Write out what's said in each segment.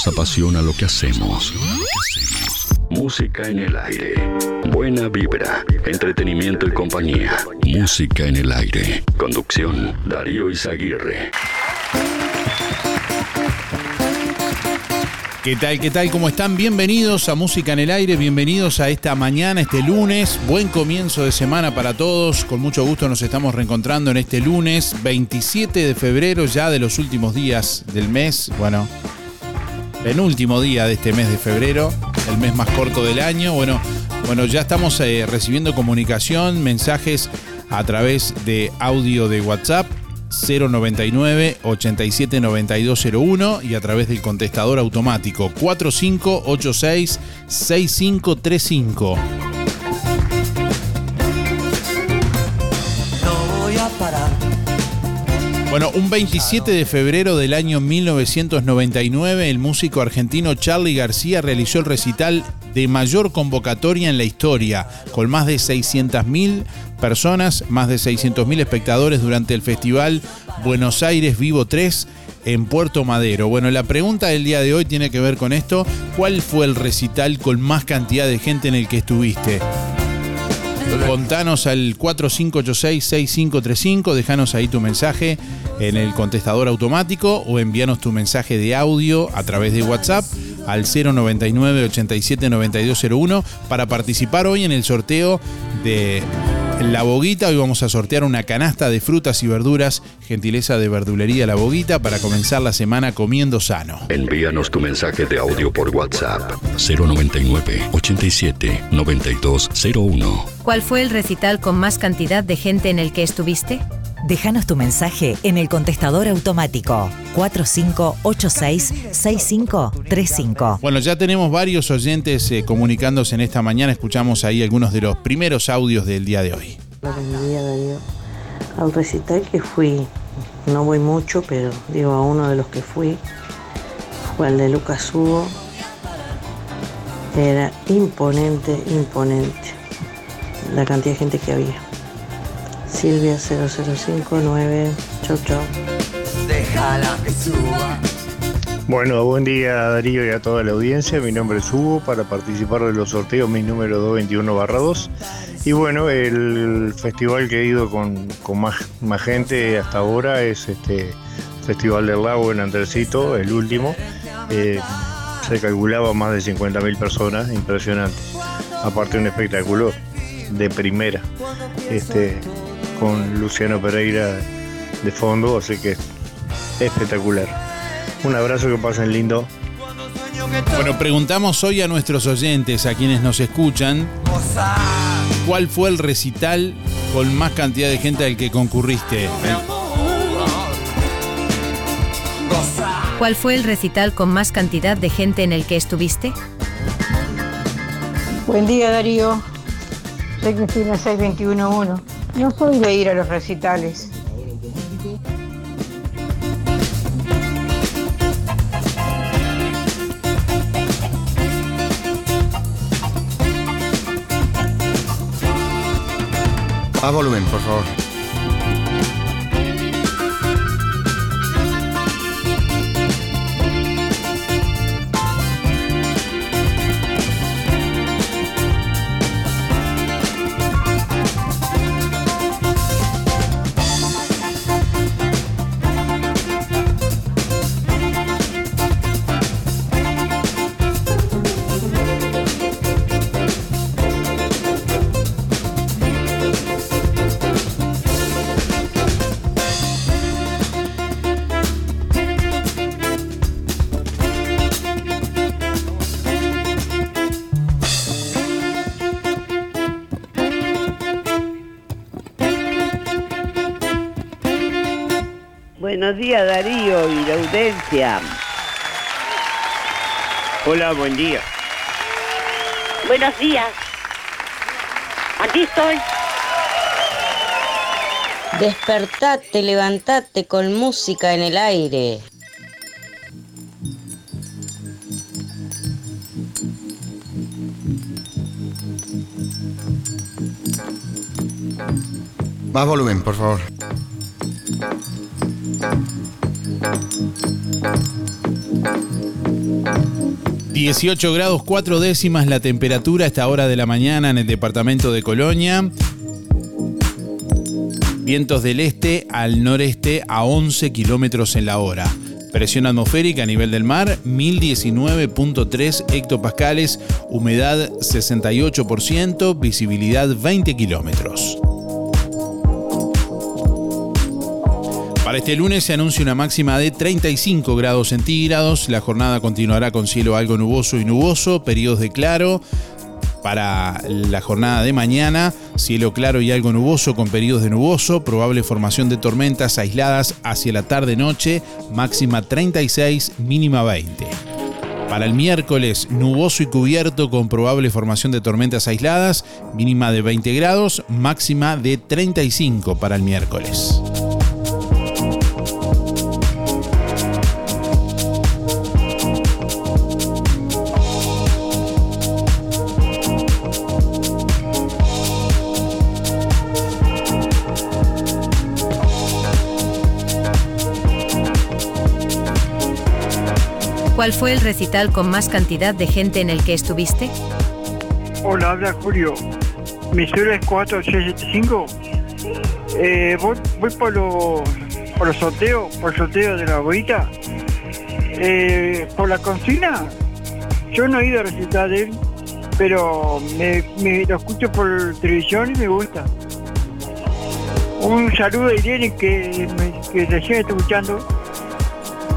Nos apasiona lo que hacemos. Música en el aire. Buena vibra, entretenimiento y compañía. Música en el aire. Conducción, Darío Izaguirre. ¿Qué tal? ¿Qué tal? ¿Cómo están? Bienvenidos a Música en el Aire, bienvenidos a esta mañana, este lunes. Buen comienzo de semana para todos. Con mucho gusto nos estamos reencontrando en este lunes 27 de febrero, ya de los últimos días del mes. Bueno, penúltimo día de este mes de febrero, el mes más corto del año. Bueno, bueno ya estamos eh, recibiendo comunicación, mensajes a través de audio de WhatsApp 099 87 9201 y a través del contestador automático 4586 6535. Bueno, un 27 de febrero del año 1999, el músico argentino Charlie García realizó el recital de mayor convocatoria en la historia, con más de 600.000 personas, más de 600.000 espectadores durante el festival Buenos Aires Vivo 3 en Puerto Madero. Bueno, la pregunta del día de hoy tiene que ver con esto. ¿Cuál fue el recital con más cantidad de gente en el que estuviste? Contanos al 4586-6535, déjanos ahí tu mensaje en el contestador automático o envíanos tu mensaje de audio a través de WhatsApp al 099 87 9201 para participar hoy en el sorteo de la Boguita. Hoy vamos a sortear una canasta de frutas y verduras, gentileza de verdulería La Boguita, para comenzar la semana comiendo sano. Envíanos tu mensaje de audio por WhatsApp 099 87 9201. ¿Cuál fue el recital con más cantidad de gente en el que estuviste? Déjanos tu mensaje en el contestador automático 4586-6535. Bueno, ya tenemos varios oyentes eh, comunicándose en esta mañana. Escuchamos ahí algunos de los primeros audios del día de hoy. Buen día, Darío. Al recital que fui, no voy mucho, pero digo a uno de los que fui, fue el de Lucas Hugo. Era imponente, imponente la cantidad de gente que había. Silvia 0059. Chau, chau. Déjala que suba. Bueno, buen día Darío y a toda la audiencia. Mi nombre es Hugo para participar de los sorteos, mi número 221-2. Y bueno, el festival que he ido con, más, más gente hasta ahora es este Festival del Lago en Andresito, el último. Eh, se calculaba más de 50.000 personas, impresionante. Aparte un espectáculo de primera. Este, con Luciano Pereira de fondo, así que espectacular. Un abrazo, que pasen lindo. Bueno, preguntamos hoy a nuestros oyentes, a quienes nos escuchan, ¿cuál fue el recital con más cantidad de gente al que concurriste? ¿Cuál fue el recital con más cantidad de gente en el que estuviste? Buen día Darío, soy Cristina 6211. No soy de ir a los recitales. A volumen, por favor. Buenos días Darío y la audiencia. Hola, buen día. Buenos días. Aquí estoy. Despertate, levantate con música en el aire. Más volumen, por favor. 18 grados 4 décimas la temperatura a esta hora de la mañana en el departamento de Colonia. Vientos del este al noreste a 11 kilómetros en la hora. Presión atmosférica a nivel del mar, 1019.3 hectopascales, humedad 68%, visibilidad 20 kilómetros. Para este lunes se anuncia una máxima de 35 grados centígrados. La jornada continuará con cielo algo nuboso y nuboso, periodos de claro. Para la jornada de mañana, cielo claro y algo nuboso con periodos de nuboso, probable formación de tormentas aisladas hacia la tarde-noche, máxima 36, mínima 20. Para el miércoles, nuboso y cubierto con probable formación de tormentas aisladas, mínima de 20 grados, máxima de 35 para el miércoles. ¿Cuál fue el recital con más cantidad de gente en el que estuviste? Hola, habla Julio. Mi cédula es 4675. Eh, voy, voy por los sorteos, por sorteo de la abuelita. Eh, por la consigna, yo no he ido a recitar de él, pero me, me lo escucho por televisión y me gusta. Un saludo a Irene que, me, que recién estoy escuchando.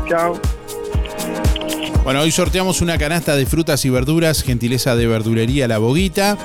Chao. Bueno, hoy sorteamos una canasta de frutas y verduras, gentileza de verdulería La Boguita.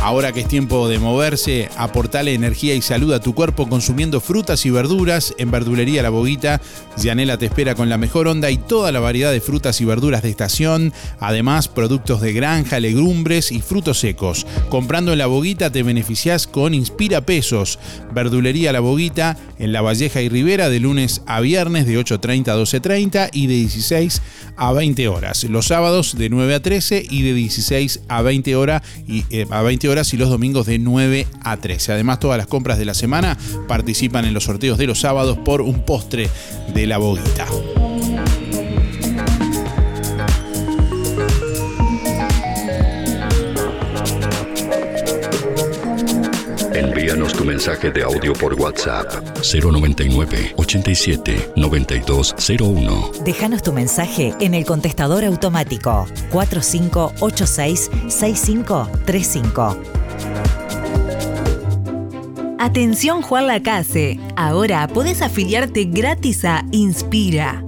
Ahora que es tiempo de moverse, aportale energía y salud a tu cuerpo consumiendo frutas y verduras en Verdulería La Boguita. Yanela te espera con la mejor onda y toda la variedad de frutas y verduras de estación. Además, productos de granja, legumbres y frutos secos. Comprando en La Boguita te beneficias con Inspira Pesos. Verdulería La Boguita en La Valleja y Rivera de lunes a viernes de 8.30 a 12.30 y de 16 a 20 horas. Los sábados de 9 a 13 y de 16 a 20 horas y eh, a 20 horas y los domingos de 9 a 13. Además, todas las compras de la semana participan en los sorteos de los sábados por un postre de la boguita. Envíanos tu mensaje de audio por WhatsApp 099 87 9201. Déjanos tu mensaje en el contestador automático 4586 6535. Atención Juan Lacase, ahora puedes afiliarte gratis a Inspira.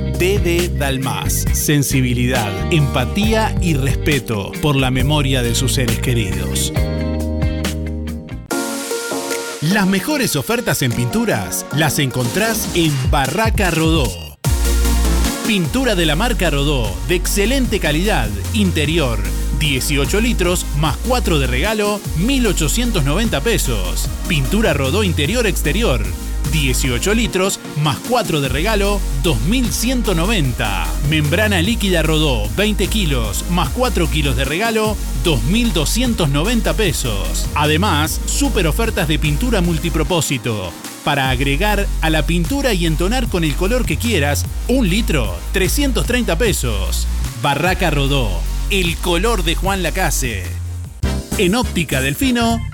DD Dalmas. Sensibilidad, empatía y respeto por la memoria de sus seres queridos. Las mejores ofertas en pinturas las encontrás en Barraca Rodó. Pintura de la marca Rodó, de excelente calidad, interior 18 litros más 4 de regalo, 1.890 pesos. Pintura rodó interior-exterior. 18 litros más 4 de regalo, 2.190. Membrana líquida rodó, 20 kilos más 4 kilos de regalo, 2.290 pesos. Además, super ofertas de pintura multipropósito. Para agregar a la pintura y entonar con el color que quieras, un litro, 330 pesos. Barraca Rodó, el color de Juan Lacase. En óptica Delfino,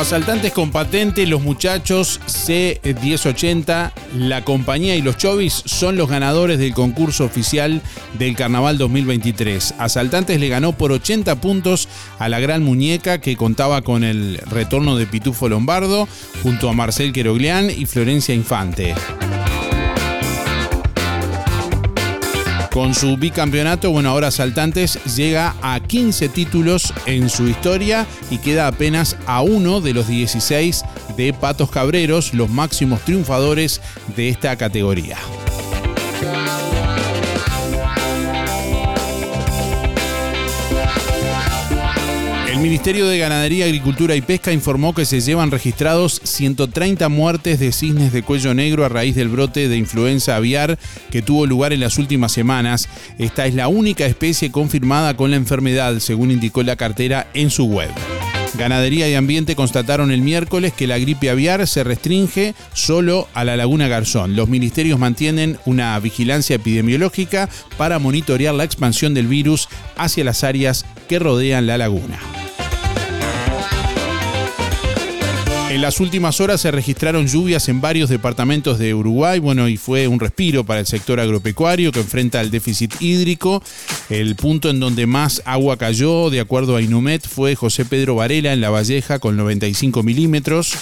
Asaltantes con patente, los muchachos C1080, la compañía y los chovis son los ganadores del concurso oficial del Carnaval 2023. Asaltantes le ganó por 80 puntos a la Gran Muñeca que contaba con el retorno de Pitufo Lombardo junto a Marcel Queroglián y Florencia Infante. Con su bicampeonato, bueno, ahora Saltantes llega a 15 títulos en su historia y queda apenas a uno de los 16 de Patos Cabreros, los máximos triunfadores de esta categoría. El Ministerio de Ganadería, Agricultura y Pesca informó que se llevan registrados 130 muertes de cisnes de cuello negro a raíz del brote de influenza aviar que tuvo lugar en las últimas semanas. Esta es la única especie confirmada con la enfermedad, según indicó la cartera en su web. Ganadería y Ambiente constataron el miércoles que la gripe aviar se restringe solo a la Laguna Garzón. Los ministerios mantienen una vigilancia epidemiológica para monitorear la expansión del virus hacia las áreas que rodean la laguna. En las últimas horas se registraron lluvias en varios departamentos de Uruguay, bueno, y fue un respiro para el sector agropecuario que enfrenta el déficit hídrico. El punto en donde más agua cayó, de acuerdo a Inumet, fue José Pedro Varela en La Valleja con 95 milímetros.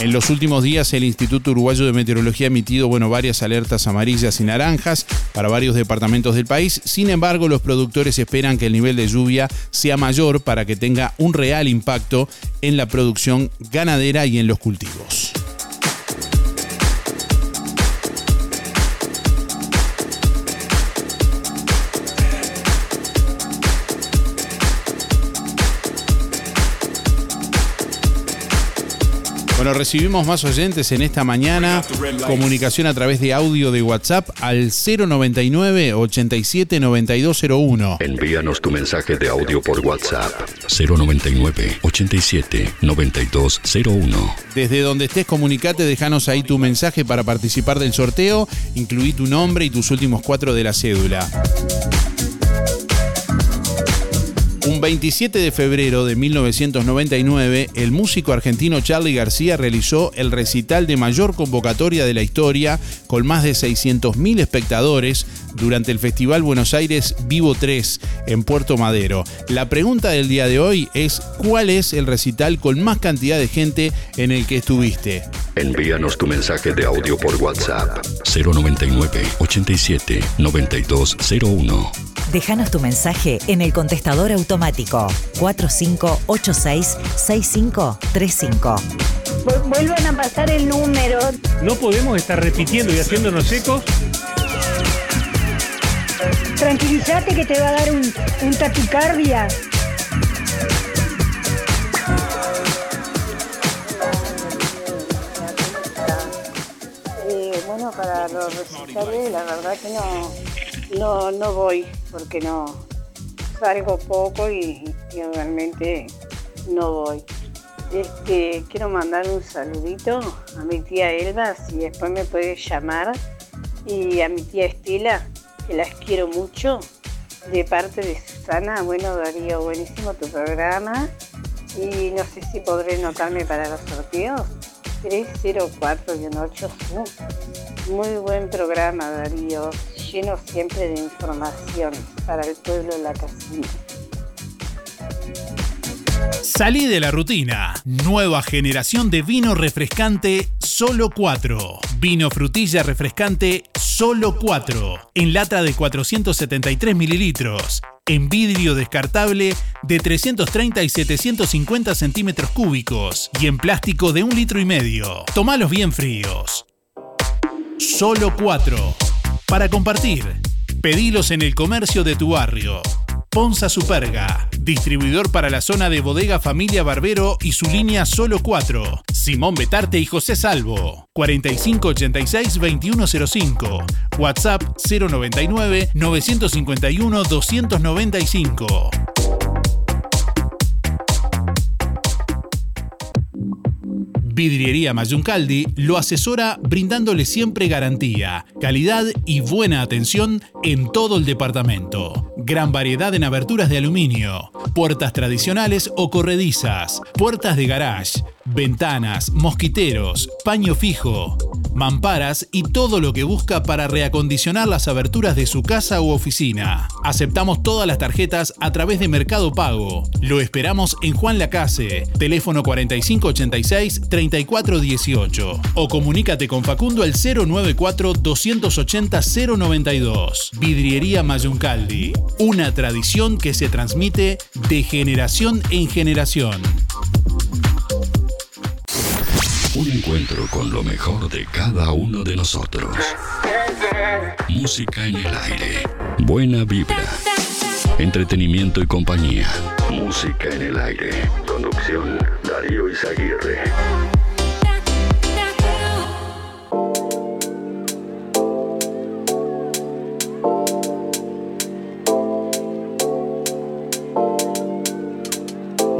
En los últimos días el Instituto Uruguayo de Meteorología ha emitido bueno, varias alertas amarillas y naranjas para varios departamentos del país. Sin embargo, los productores esperan que el nivel de lluvia sea mayor para que tenga un real impacto en la producción ganadera y en los cultivos. Bueno, recibimos más oyentes en esta mañana. Comunicación a través de audio de WhatsApp al 099 87 9201. Envíanos tu mensaje de audio por WhatsApp 099 87 9201. Desde donde estés, comunicate, déjanos ahí tu mensaje para participar del sorteo. Incluí tu nombre y tus últimos cuatro de la cédula. Un 27 de febrero de 1999, el músico argentino Charlie García realizó el recital de mayor convocatoria de la historia, con más de 600.000 espectadores, durante el Festival Buenos Aires Vivo 3 en Puerto Madero. La pregunta del día de hoy es, ¿cuál es el recital con más cantidad de gente en el que estuviste? Envíanos tu mensaje de audio por WhatsApp 099 87 9201. Déjanos tu mensaje en el contestador automático 4586-6535. Vuelvan a pasar el número. No podemos estar repitiendo y haciéndonos ecos. Tranquilízate que te va a dar un, un taticardia. Eh, bueno, para los recitales, la verdad que no, no, no voy, porque no salgo poco y, realmente no voy. Este, quiero mandar un saludito a mi tía Elba, si después me puede llamar, y a mi tía Estela, que las quiero mucho, de parte de Susana. Bueno, Darío, buenísimo tu programa. Y no sé si podré notarme para los sorteos. 304-8. Muy buen programa, Darío. Lleno siempre de información para el pueblo de la casina. Salí de la rutina. Nueva generación de vino refrescante Solo 4. Vino frutilla refrescante Solo 4. En lata de 473 mililitros. En vidrio descartable de 330 y 750 centímetros cúbicos. Y en plástico de un litro y medio. Tomalos bien fríos. Solo 4. Para compartir. Pedilos en el comercio de tu barrio. Ponza Superga, distribuidor para la zona de bodega Familia Barbero y su línea Solo 4. Simón Betarte y José Salvo. 4586-2105. WhatsApp 099-951-295. Vidriería Mayuncaldi lo asesora brindándole siempre garantía, calidad y buena atención en todo el departamento. Gran variedad en aberturas de aluminio, puertas tradicionales o corredizas, puertas de garage, ventanas, mosquiteros, paño fijo, mamparas y todo lo que busca para reacondicionar las aberturas de su casa u oficina. Aceptamos todas las tarjetas a través de Mercado Pago. Lo esperamos en Juan Lacase, teléfono 4586-3418 o comunícate con Facundo al 094-280-092. Vidriería Mayuncaldi, una tradición que se transmite de generación en generación. Un encuentro con lo mejor de cada uno de nosotros. Música en el aire. Buena vibra. Entretenimiento y compañía. Música en el aire. Conducción Darío Izaguirre.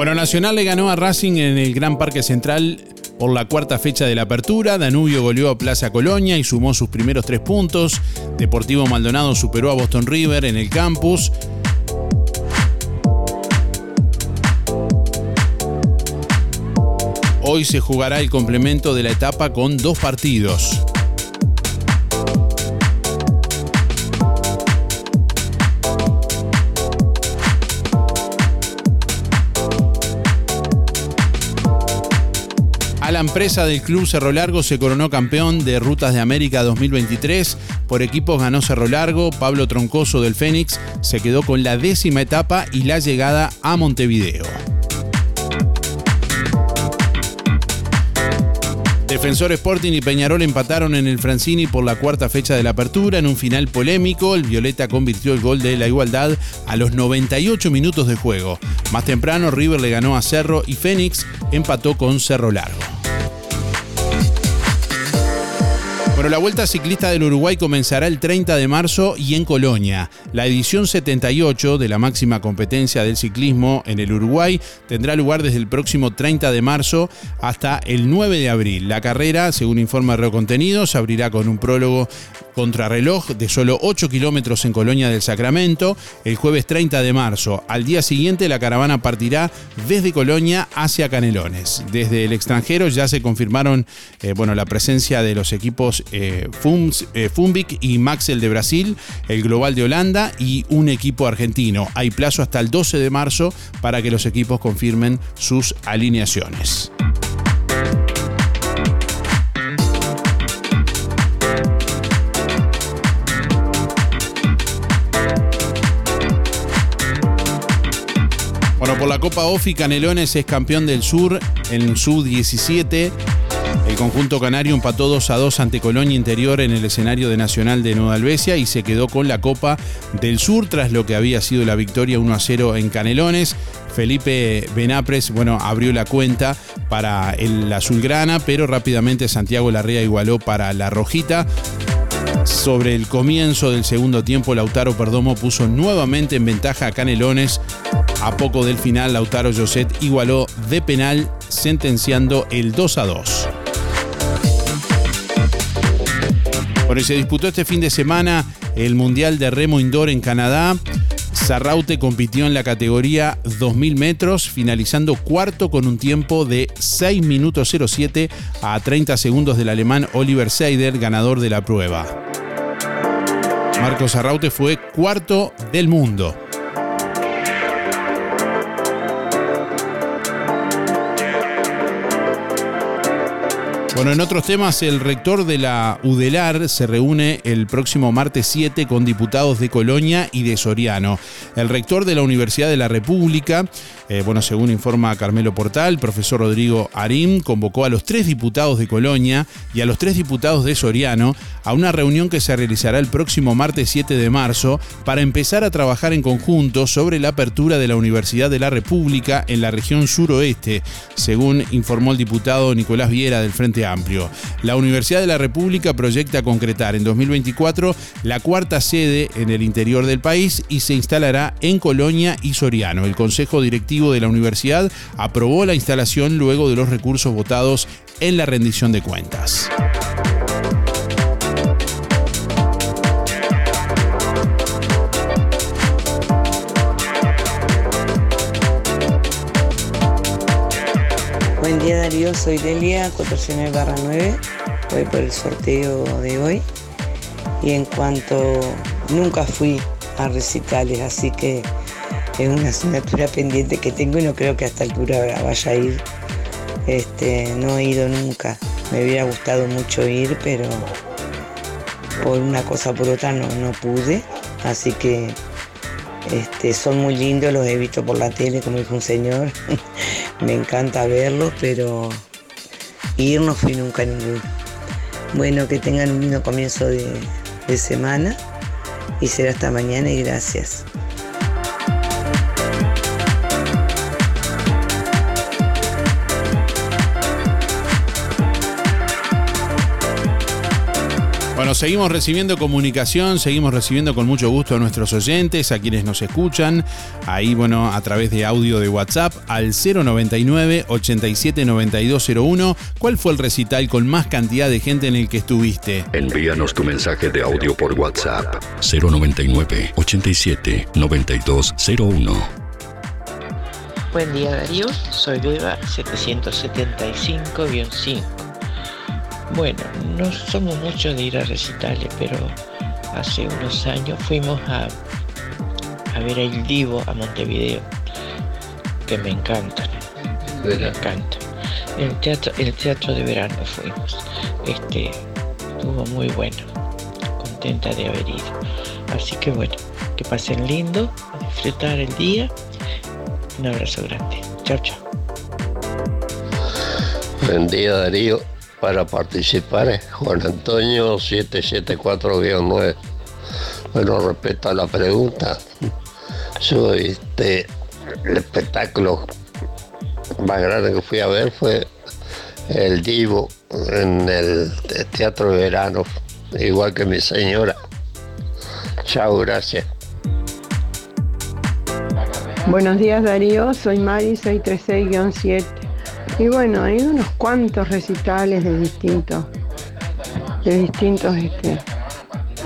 Bueno, Nacional le ganó a Racing en el Gran Parque Central por la cuarta fecha de la apertura. Danubio goleó a Plaza Colonia y sumó sus primeros tres puntos. Deportivo Maldonado superó a Boston River en el campus. Hoy se jugará el complemento de la etapa con dos partidos. La empresa del Club Cerro Largo se coronó campeón de Rutas de América 2023. Por equipos ganó Cerro Largo, Pablo Troncoso del Fénix se quedó con la décima etapa y la llegada a Montevideo. Defensor Sporting y Peñarol empataron en el Francini por la cuarta fecha de la apertura en un final polémico. El Violeta convirtió el gol de la igualdad a los 98 minutos de juego. Más temprano River le ganó a Cerro y Fénix empató con Cerro Largo. Bueno, la Vuelta Ciclista del Uruguay comenzará el 30 de marzo y en Colonia. La edición 78 de la máxima competencia del ciclismo en el Uruguay tendrá lugar desde el próximo 30 de marzo hasta el 9 de abril. La carrera, según informa Reo Contenidos, abrirá con un prólogo contrarreloj de solo 8 kilómetros en Colonia del Sacramento el jueves 30 de marzo. Al día siguiente la caravana partirá desde Colonia hacia Canelones. Desde el extranjero ya se confirmaron eh, bueno, la presencia de los equipos eh, eh, Fumbic y Maxel de Brasil, el Global de Holanda y un equipo argentino. Hay plazo hasta el 12 de marzo para que los equipos confirmen sus alineaciones. Bueno, por la Copa OFI, Canelones es campeón del Sur en Sub-17. El conjunto canario empató 2 a 2 ante Colonia Interior en el escenario de Nacional de Nueva Albesia y se quedó con la Copa del Sur tras lo que había sido la victoria 1 a 0 en Canelones. Felipe Benapres, bueno, abrió la cuenta para el azulgrana, pero rápidamente Santiago Larrea igualó para la rojita. Sobre el comienzo del segundo tiempo, Lautaro Perdomo puso nuevamente en ventaja a Canelones. A poco del final, Lautaro Joset igualó de penal, sentenciando el 2 a 2. Bueno, se disputó este fin de semana el Mundial de Remo Indoor en Canadá. Sarraute compitió en la categoría 2000 metros, finalizando cuarto con un tiempo de 6 minutos 07 a 30 segundos del alemán Oliver Seider, ganador de la prueba. Marcos Sarraute fue cuarto del mundo. Bueno, en otros temas, el rector de la UDELAR se reúne el próximo martes 7 con diputados de Colonia y de Soriano. El rector de la Universidad de la República, eh, bueno, según informa Carmelo Portal, profesor Rodrigo Arim, convocó a los tres diputados de Colonia y a los tres diputados de Soriano a una reunión que se realizará el próximo martes 7 de marzo para empezar a trabajar en conjunto sobre la apertura de la Universidad de la República en la región suroeste, según informó el diputado Nicolás Viera del Frente Amplio. La Universidad de la República proyecta concretar en 2024 la cuarta sede en el interior del país y se instalará en Colonia y Soriano. El Consejo Directivo de la universidad aprobó la instalación luego de los recursos votados en la rendición de cuentas. Buen día Darío, soy Delia, 409 barra 9, voy por el sorteo de hoy. Y en cuanto nunca fui a recitales, así que es una asignatura pendiente que tengo y no creo que a esta altura vaya a ir. Este, no he ido nunca. Me hubiera gustado mucho ir, pero por una cosa o por otra no, no pude. Así que este, son muy lindos, los he visto por la tele, como dijo un señor. Me encanta verlos, pero ir no fui nunca a ninguno. Bueno, que tengan un lindo comienzo de, de semana y será hasta mañana y gracias. Bueno, seguimos recibiendo comunicación, seguimos recibiendo con mucho gusto a nuestros oyentes, a quienes nos escuchan, ahí, bueno, a través de audio de WhatsApp al 099 879201. ¿Cuál fue el recital con más cantidad de gente en el que estuviste? Envíanos tu mensaje de audio por WhatsApp 099 87 9201. Buen día Darío, soy Beba 775-5. Bueno, no somos muchos de ir a recitales, pero hace unos años fuimos a, a ver el Divo a Montevideo, que me encantan, me encanta. El teatro, el teatro de verano fuimos, este, estuvo muy bueno, contenta de haber ido. Así que bueno, que pasen lindo, a disfrutar el día. Un abrazo grande. Chao, chao. Buen día Darío. Para participar es Juan Antonio 774-9. Bueno, respecto a la pregunta, yo este, el espectáculo más grande que fui a ver fue el Divo en el Teatro de Verano, igual que mi señora. Chao, gracias. Buenos días Darío, soy Mari 636-7. Y bueno, hay unos cuantos recitales de distintos, de distintos este,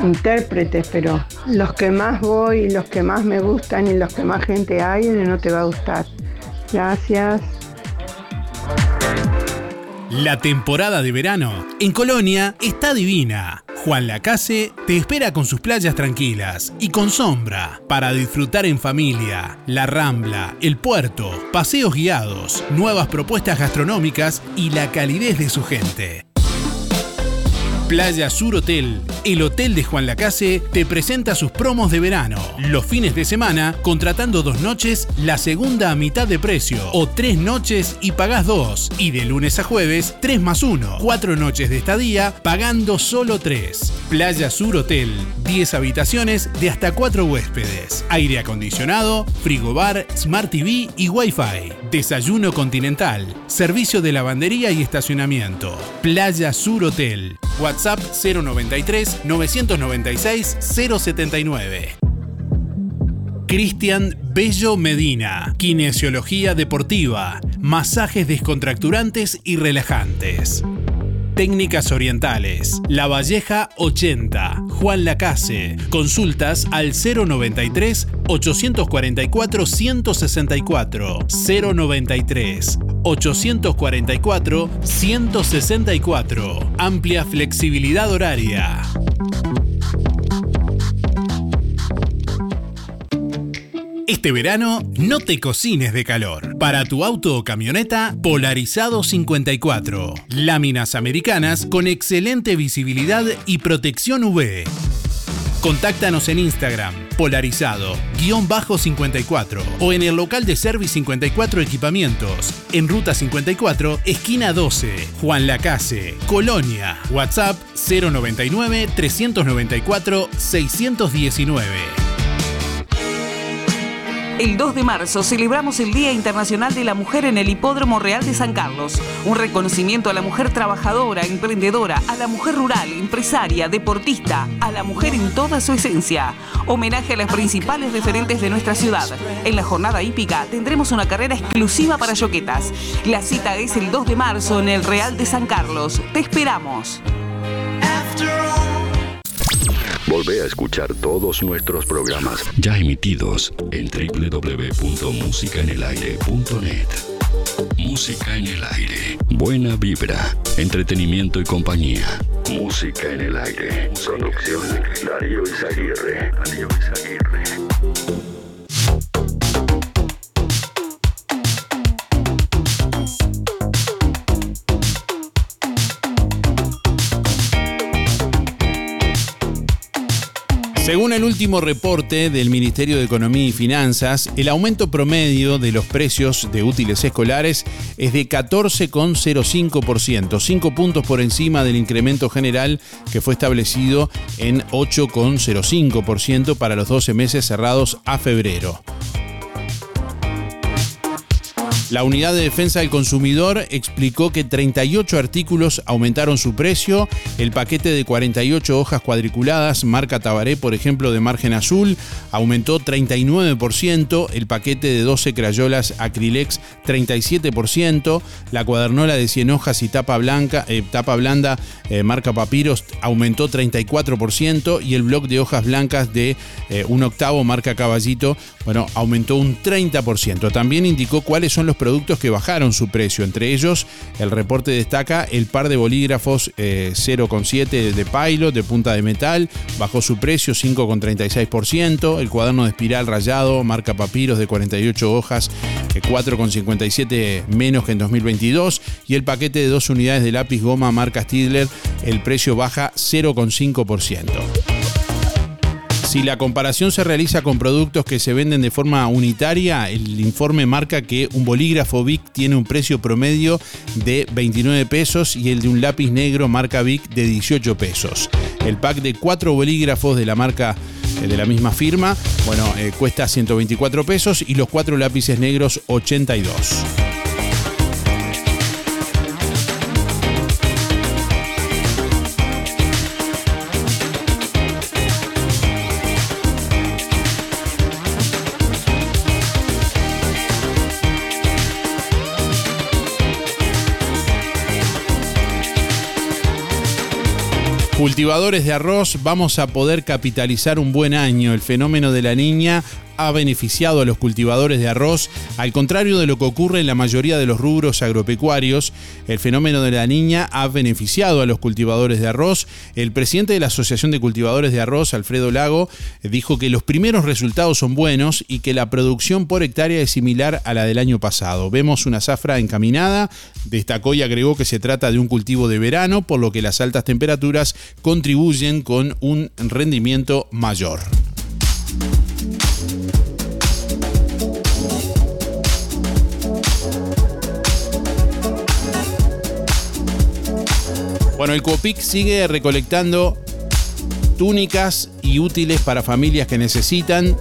intérpretes, pero los que más voy, los que más me gustan y los que más gente hay, no te va a gustar. Gracias. La temporada de verano en Colonia está divina. Juan Lacase te espera con sus playas tranquilas y con sombra para disfrutar en familia, la rambla, el puerto, paseos guiados, nuevas propuestas gastronómicas y la calidez de su gente. Playa Sur Hotel, el hotel de Juan Lacase, te presenta sus promos de verano. Los fines de semana, contratando dos noches, la segunda a mitad de precio. O tres noches y pagás dos. Y de lunes a jueves, tres más uno. Cuatro noches de estadía, pagando solo tres. Playa Sur Hotel, 10 habitaciones de hasta cuatro huéspedes. Aire acondicionado, frigobar, Smart TV y Wi-Fi. Desayuno continental. Servicio de lavandería y estacionamiento. Playa Sur Hotel. WhatsApp 093 996 079. Cristian Bello Medina, Kinesiología Deportiva, masajes descontracturantes y relajantes. Técnicas Orientales, La Valleja 80, Juan Lacase. Consultas al 093 844 164 093 844 164. Amplia flexibilidad horaria. Este verano no te cocines de calor. Para tu auto o camioneta, Polarizado 54. Láminas americanas con excelente visibilidad y protección UV. Contáctanos en Instagram, polarizado-54 o en el local de Service 54 Equipamientos, en Ruta 54, esquina 12, Juan Lacase, Colonia. WhatsApp 099 394 619. El 2 de marzo celebramos el Día Internacional de la Mujer en el Hipódromo Real de San Carlos. Un reconocimiento a la mujer trabajadora, emprendedora, a la mujer rural, empresaria, deportista, a la mujer en toda su esencia. Homenaje a las principales referentes de nuestra ciudad. En la jornada hípica tendremos una carrera exclusiva para yoquetas. La cita es el 2 de marzo en el Real de San Carlos. Te esperamos. Volvé a escuchar todos nuestros programas ya emitidos en www.musicaenelaire.net. Música en el aire. Buena vibra, entretenimiento y compañía. Música en el aire. Conducción Darío Izaguirre. Darío Izaguirre. Según el último reporte del Ministerio de Economía y Finanzas, el aumento promedio de los precios de útiles escolares es de 14,05%, 5 puntos por encima del incremento general que fue establecido en 8,05% para los 12 meses cerrados a febrero. La Unidad de Defensa del Consumidor explicó que 38 artículos aumentaron su precio. El paquete de 48 hojas cuadriculadas, marca Tabaré, por ejemplo, de margen azul, aumentó 39%. El paquete de 12 crayolas Acrylex, 37%. La cuadernola de 100 hojas y tapa, blanca, eh, tapa blanda, eh, marca Papiros, aumentó 34%. Y el bloc de hojas blancas de eh, un octavo, marca Caballito, bueno, aumentó un 30%. También indicó cuáles son los productos que bajaron su precio. Entre ellos, el reporte destaca el par de bolígrafos 0,7 eh, de Pilot de punta de metal, bajó su precio 5,36%. El cuaderno de espiral rayado, marca Papiros de 48 hojas, 4,57 eh, menos que en 2022. Y el paquete de dos unidades de lápiz goma marca Stidler, el precio baja 0,5%. Si la comparación se realiza con productos que se venden de forma unitaria, el informe marca que un bolígrafo Bic tiene un precio promedio de 29 pesos y el de un lápiz negro marca Bic de 18 pesos. El pack de cuatro bolígrafos de la marca eh, de la misma firma, bueno, eh, cuesta 124 pesos y los cuatro lápices negros 82. Cultivadores de arroz, vamos a poder capitalizar un buen año. El fenómeno de la niña ha beneficiado a los cultivadores de arroz, al contrario de lo que ocurre en la mayoría de los rubros agropecuarios. El fenómeno de la niña ha beneficiado a los cultivadores de arroz. El presidente de la Asociación de Cultivadores de Arroz, Alfredo Lago, dijo que los primeros resultados son buenos y que la producción por hectárea es similar a la del año pasado. Vemos una zafra encaminada, destacó y agregó que se trata de un cultivo de verano, por lo que las altas temperaturas contribuyen con un rendimiento mayor. Bueno, el COPIC sigue recolectando túnicas y útiles para familias que necesitan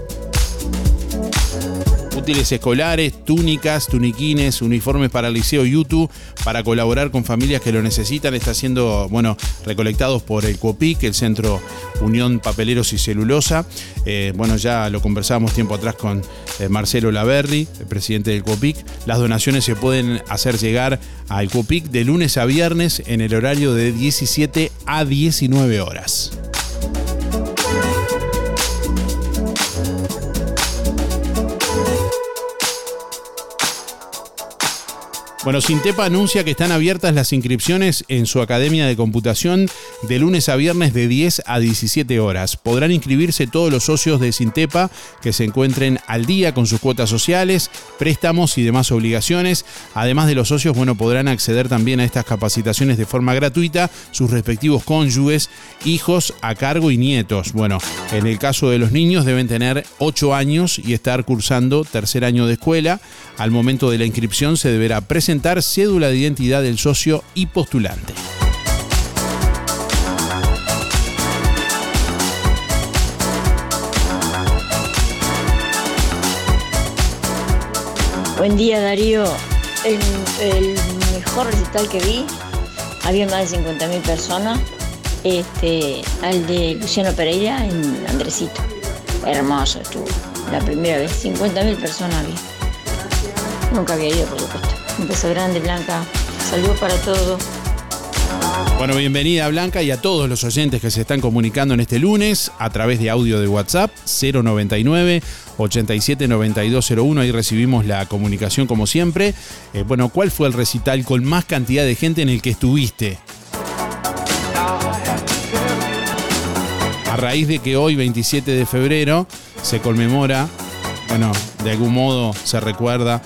útiles escolares, túnicas, tuniquines, uniformes para el Liceo YouTube, para colaborar con familias que lo necesitan. Está siendo, bueno, recolectados por el COPIC, el Centro Unión Papeleros y Celulosa. Eh, bueno, ya lo conversábamos tiempo atrás con eh, Marcelo Laverri, el presidente del COPIC. Las donaciones se pueden hacer llegar al COPIC de lunes a viernes en el horario de 17 a 19 horas. Bueno, Sintepa anuncia que están abiertas las inscripciones en su Academia de Computación de lunes a viernes de 10 a 17 horas. Podrán inscribirse todos los socios de Sintepa que se encuentren al día con sus cuotas sociales, préstamos y demás obligaciones. Además de los socios, bueno, podrán acceder también a estas capacitaciones de forma gratuita sus respectivos cónyuges, hijos a cargo y nietos. Bueno, en el caso de los niños deben tener 8 años y estar cursando tercer año de escuela. Al momento de la inscripción se deberá presentar cédula de identidad del socio y postulante. Buen día Darío. El, mejor recital que vi, había más de 50.000 personas, este, al de Luciano Pereira en Andresito. Hermoso estuvo. La primera vez, 50.000 personas vi. Nunca había ido, por supuesto. Un beso grande, Blanca. Saludos para todos. Bueno, bienvenida Blanca y a todos los oyentes que se están comunicando en este lunes a través de audio de WhatsApp 099 879201. Ahí recibimos la comunicación como siempre. Eh, bueno, ¿cuál fue el recital con más cantidad de gente en el que estuviste? A raíz de que hoy, 27 de febrero, se conmemora, bueno, de algún modo se recuerda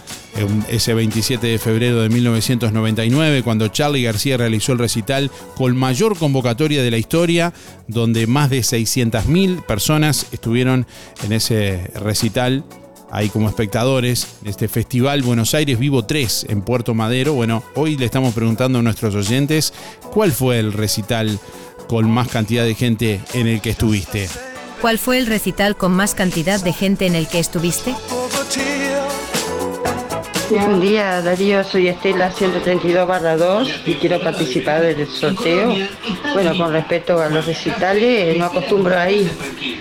ese 27 de febrero de 1999, cuando Charlie García realizó el recital con mayor convocatoria de la historia, donde más de 600.000 personas estuvieron en ese recital ahí como espectadores este festival Buenos Aires Vivo 3 en Puerto Madero. Bueno, hoy le estamos preguntando a nuestros oyentes cuál fue el recital con más cantidad de gente en el que estuviste. ¿Cuál fue el recital con más cantidad de gente en el que estuviste? Buen día Darío, soy Estela 132 barra 2 y quiero participar del sorteo. Bueno, con respecto a los recitales, no acostumbro a ir,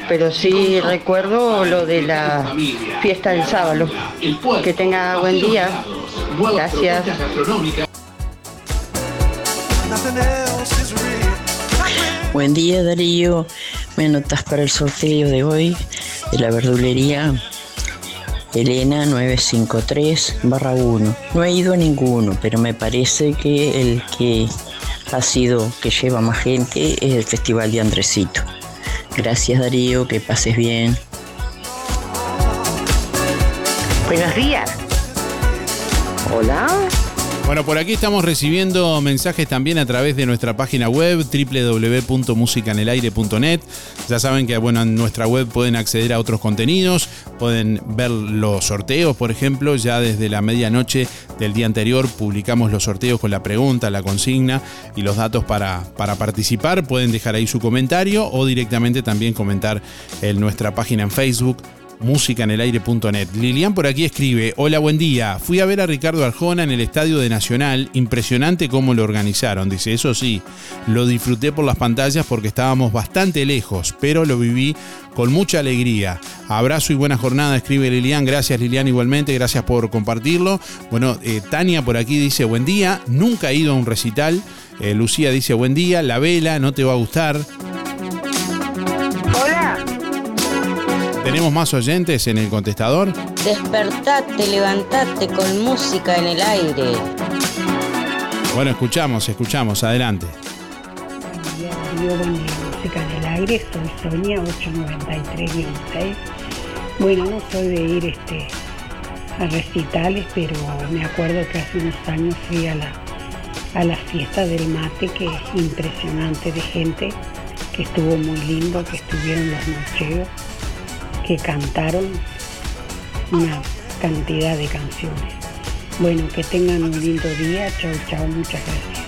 pero sí recuerdo lo de la fiesta del sábado. Que tenga buen día. Gracias. Buen día Darío, me anotas para el sorteo de hoy de la verdulería Elena 953 1. No he ido a ninguno, pero me parece que el que ha sido que lleva más gente es el Festival de Andresito. Gracias Darío, que pases bien. Buenos días. Hola. Bueno, por aquí estamos recibiendo mensajes también a través de nuestra página web www.musicanelaire.net. Ya saben que bueno, en nuestra web pueden acceder a otros contenidos, pueden ver los sorteos, por ejemplo, ya desde la medianoche del día anterior publicamos los sorteos con la pregunta, la consigna y los datos para, para participar. Pueden dejar ahí su comentario o directamente también comentar en nuestra página en Facebook musicanelaire.net. Lilian por aquí escribe, hola, buen día. Fui a ver a Ricardo Arjona en el Estadio de Nacional, impresionante cómo lo organizaron. Dice, eso sí, lo disfruté por las pantallas porque estábamos bastante lejos, pero lo viví con mucha alegría. Abrazo y buena jornada, escribe Lilian. Gracias Lilian igualmente, gracias por compartirlo. Bueno, eh, Tania por aquí dice, buen día, nunca he ido a un recital. Eh, Lucía dice, buen día, la vela, no te va a gustar. ¿Tenemos más oyentes en el contestador? Despertate, levantate con música en el aire. Bueno, escuchamos, escuchamos, adelante. Buen día, música en el aire, soy Sonia 893-6. Bueno, no soy de ir este, a recitales, pero me acuerdo que hace unos años fui a la, a la fiesta del mate, que es impresionante de gente, que estuvo muy lindo, que estuvieron los nocheos que cantaron una cantidad de canciones. Bueno, que tengan un lindo día. Chao, chao, muchas gracias.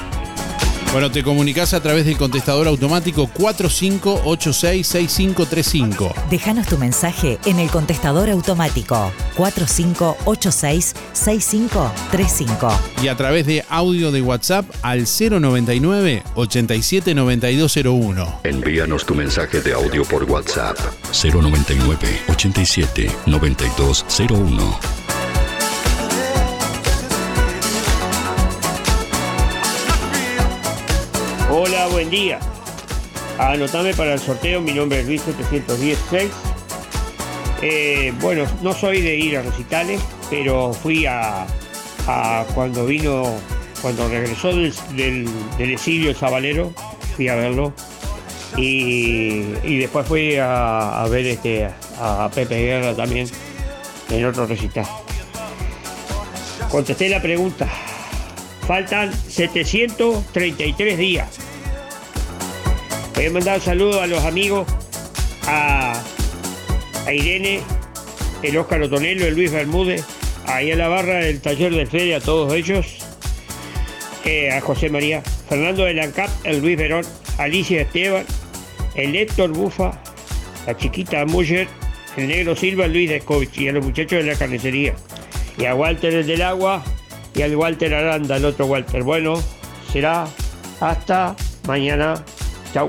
Bueno, te comunicas a través del contestador automático 45866535. Déjanos tu mensaje en el contestador automático 45866535. Y a través de audio de WhatsApp al 099 879201. Envíanos tu mensaje de audio por WhatsApp 099 87 Hola, buen día. Anotame para el sorteo, mi nombre es Luis 716. Eh, bueno, no soy de ir a recitales, pero fui a, cuando vino, cuando regresó del, del, exilio el Sabalero, fui a verlo. Y, después fui a, ver este, a Pepe Guerra también en otro recital. Contesté la pregunta. Faltan 733 días. Voy a mandar un saludo a los amigos, a, Irene, el Óscar Otonelo, el Luis Bermúdez, ahí a la barra del taller de Fede, a todos ellos, eh, a José María, Fernando de Lancap, el Luis Verón, Alicia Esteban, el Héctor Bufa, la chiquita Muller, el negro Silva, Luis Descovich y a los muchachos de la carnicería. Y a Walter el del agua y al Walter Aranda, el otro Walter. Bueno, será hasta mañana. Chao.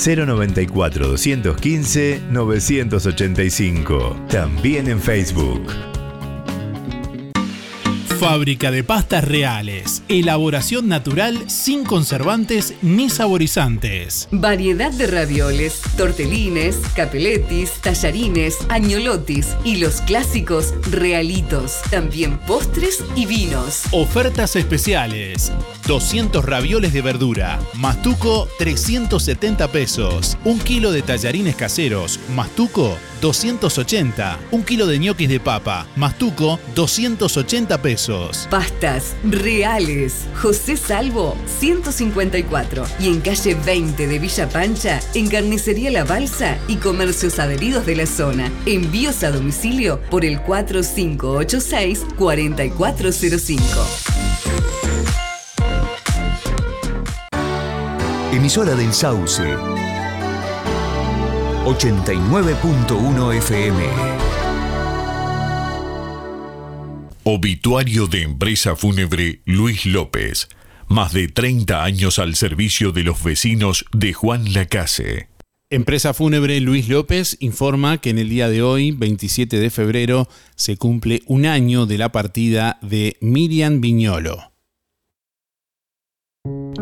094 215 985. También en Facebook. Fábrica de pastas reales. Elaboración natural sin conservantes ni saborizantes. Variedad de ravioles, tortelines, capeletis, tallarines, añolotis y los clásicos realitos. También postres y vinos. Ofertas especiales. 200 ravioles de verdura. Mastuco 370 pesos. Un kilo de tallarines caseros. Mastuco 280. Un kilo de ñoquis de papa. Mastuco 280 pesos. Pastas reales. José Salvo 154. Y en calle 20 de Villa Pancha, en Carnicería La Balsa y comercios adheridos de la zona. Envíos a domicilio por el 4586 4405. Emisora del Sauce. 89.1 FM. Obituario de empresa fúnebre Luis López. Más de 30 años al servicio de los vecinos de Juan Lacase. Empresa Fúnebre Luis López informa que en el día de hoy, 27 de febrero, se cumple un año de la partida de Miriam Viñolo.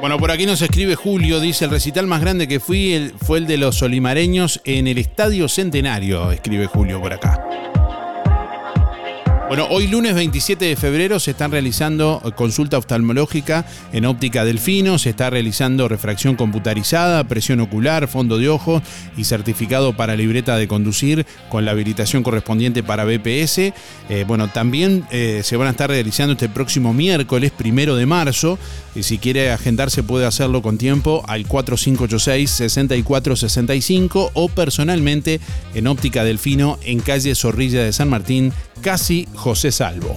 Bueno, por aquí nos escribe Julio, dice, el recital más grande que fui fue el de los solimareños en el Estadio Centenario, escribe Julio por acá. Bueno, hoy lunes 27 de febrero se están realizando eh, consulta oftalmológica en óptica delfino, se está realizando refracción computarizada, presión ocular, fondo de ojo y certificado para libreta de conducir con la habilitación correspondiente para BPS. Eh, bueno, también eh, se van a estar realizando este próximo miércoles, primero de marzo. Y si quiere agendarse puede hacerlo con tiempo al 4586-6465 o personalmente en óptica delfino en calle Zorrilla de San Martín, casi José Salvo.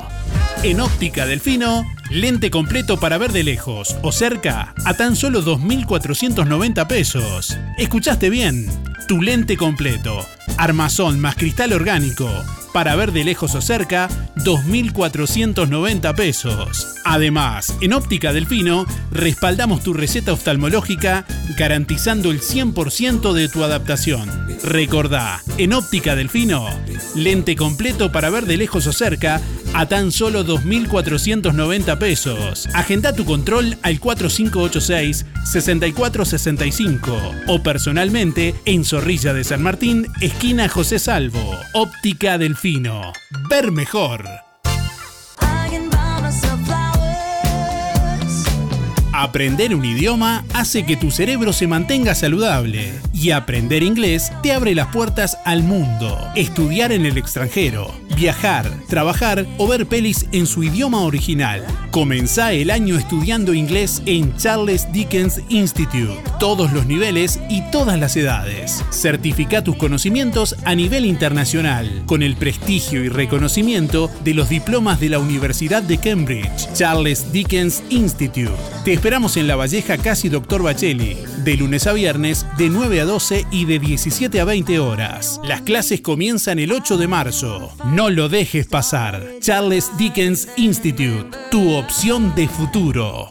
En Óptica Delfino, lente completo para ver de lejos o cerca a tan solo 2.490 pesos. ¿Escuchaste bien? Tu lente completo. Armazón más cristal orgánico. Para ver de lejos o cerca, 2.490 pesos. Además, en Óptica Delfino, respaldamos tu receta oftalmológica garantizando el 100% de tu adaptación. Recordá, en Óptica Delfino, lente completo para ver de lejos o cerca a tan solo 2.490 pesos. Agenda tu control al 4586-6465 o personalmente en Zorrilla de San Martín, esquina José Salvo. Óptica Delfino. Ver mejor. Aprender un idioma hace que tu cerebro se mantenga saludable y aprender inglés te abre las puertas al mundo. Estudiar en el extranjero, viajar, trabajar o ver pelis en su idioma original. Comenzá el año estudiando inglés en Charles Dickens Institute. Todos los niveles y todas las edades. Certifica tus conocimientos a nivel internacional con el prestigio y reconocimiento de los diplomas de la Universidad de Cambridge. Charles Dickens Institute. Te esperamos en La Valleja Casi Doctor Bacheli, de lunes a viernes de 9 a 12 y de 17 a 20 horas. Las clases comienzan el 8 de marzo. No lo dejes pasar. Charles Dickens Institute, tu opción de futuro.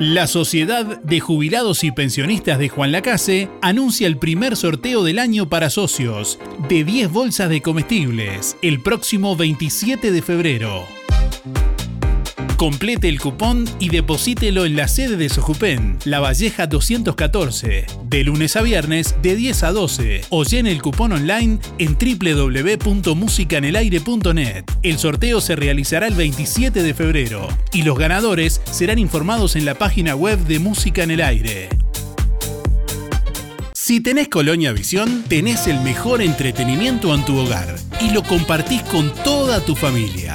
La Sociedad de Jubilados y Pensionistas de Juan Lacase anuncia el primer sorteo del año para socios de 10 bolsas de comestibles el próximo 27 de febrero. Complete el cupón y deposítelo en la sede de Sojupen, La Valleja 214, de lunes a viernes de 10 a 12 o llene el cupón online en www.musicanelaire.net. El sorteo se realizará el 27 de febrero y los ganadores serán informados en la página web de Música en el Aire. Si tenés Colonia Visión, tenés el mejor entretenimiento en tu hogar y lo compartís con toda tu familia.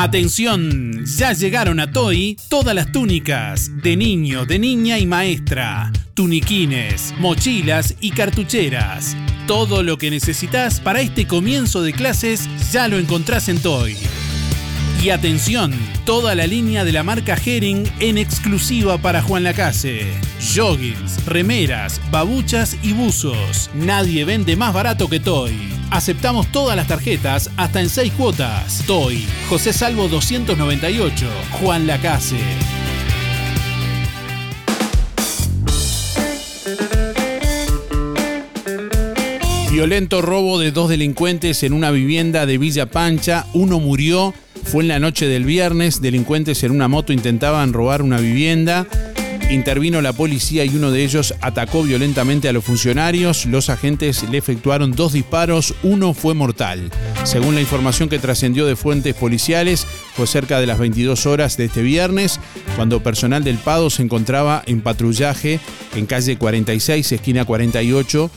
Atención, ya llegaron a Toy todas las túnicas de niño, de niña y maestra, tuniquines, mochilas y cartucheras. Todo lo que necesitas para este comienzo de clases ya lo encontrás en Toy. Y atención, toda la línea de la marca Herring en exclusiva para Juan Lacase. Joggings, remeras, babuchas y buzos. Nadie vende más barato que Toy. Aceptamos todas las tarjetas hasta en 6 cuotas. Toy, José Salvo 298, Juan Lacase. Violento robo de dos delincuentes en una vivienda de Villa Pancha. Uno murió, fue en la noche del viernes. Delincuentes en una moto intentaban robar una vivienda. Intervino la policía y uno de ellos atacó violentamente a los funcionarios. Los agentes le efectuaron dos disparos, uno fue mortal. Según la información que trascendió de fuentes policiales, fue cerca de las 22 horas de este viernes, cuando personal del PADO se encontraba en patrullaje en calle 46, esquina 48,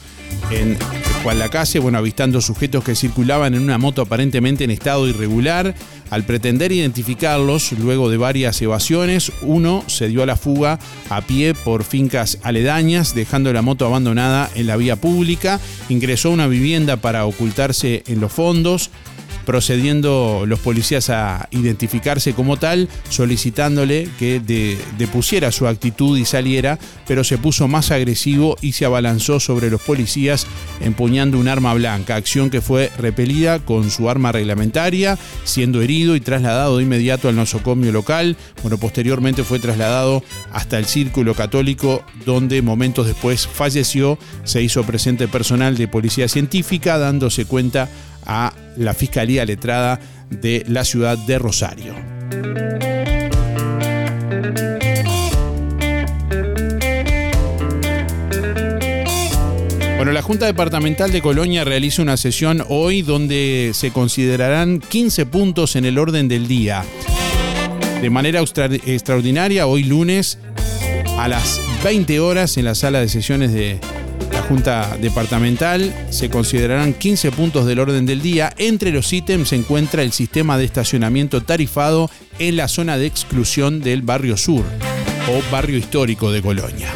en Juan Lacase, bueno, avistando sujetos que circulaban en una moto aparentemente en estado irregular. Al pretender identificarlos, luego de varias evasiones, uno se dio a la fuga a pie por fincas aledañas, dejando la moto abandonada en la vía pública. Ingresó a una vivienda para ocultarse en los fondos procediendo los policías a identificarse como tal, solicitándole que depusiera su actitud y saliera, pero se puso más agresivo y se abalanzó sobre los policías empuñando un arma blanca, acción que fue repelida con su arma reglamentaria, siendo herido y trasladado de inmediato al nosocomio local. Bueno, posteriormente fue trasladado hasta el Círculo Católico, donde momentos después falleció. Se hizo presente personal de policía científica, dándose cuenta a la Fiscalía Letrada de la ciudad de Rosario. Bueno, la Junta Departamental de Colonia realiza una sesión hoy donde se considerarán 15 puntos en el orden del día. De manera extraordinaria, hoy lunes a las 20 horas en la sala de sesiones de Junta Departamental se considerarán 15 puntos del orden del día. Entre los ítems se encuentra el sistema de estacionamiento tarifado en la zona de exclusión del barrio sur o barrio histórico de Colonia.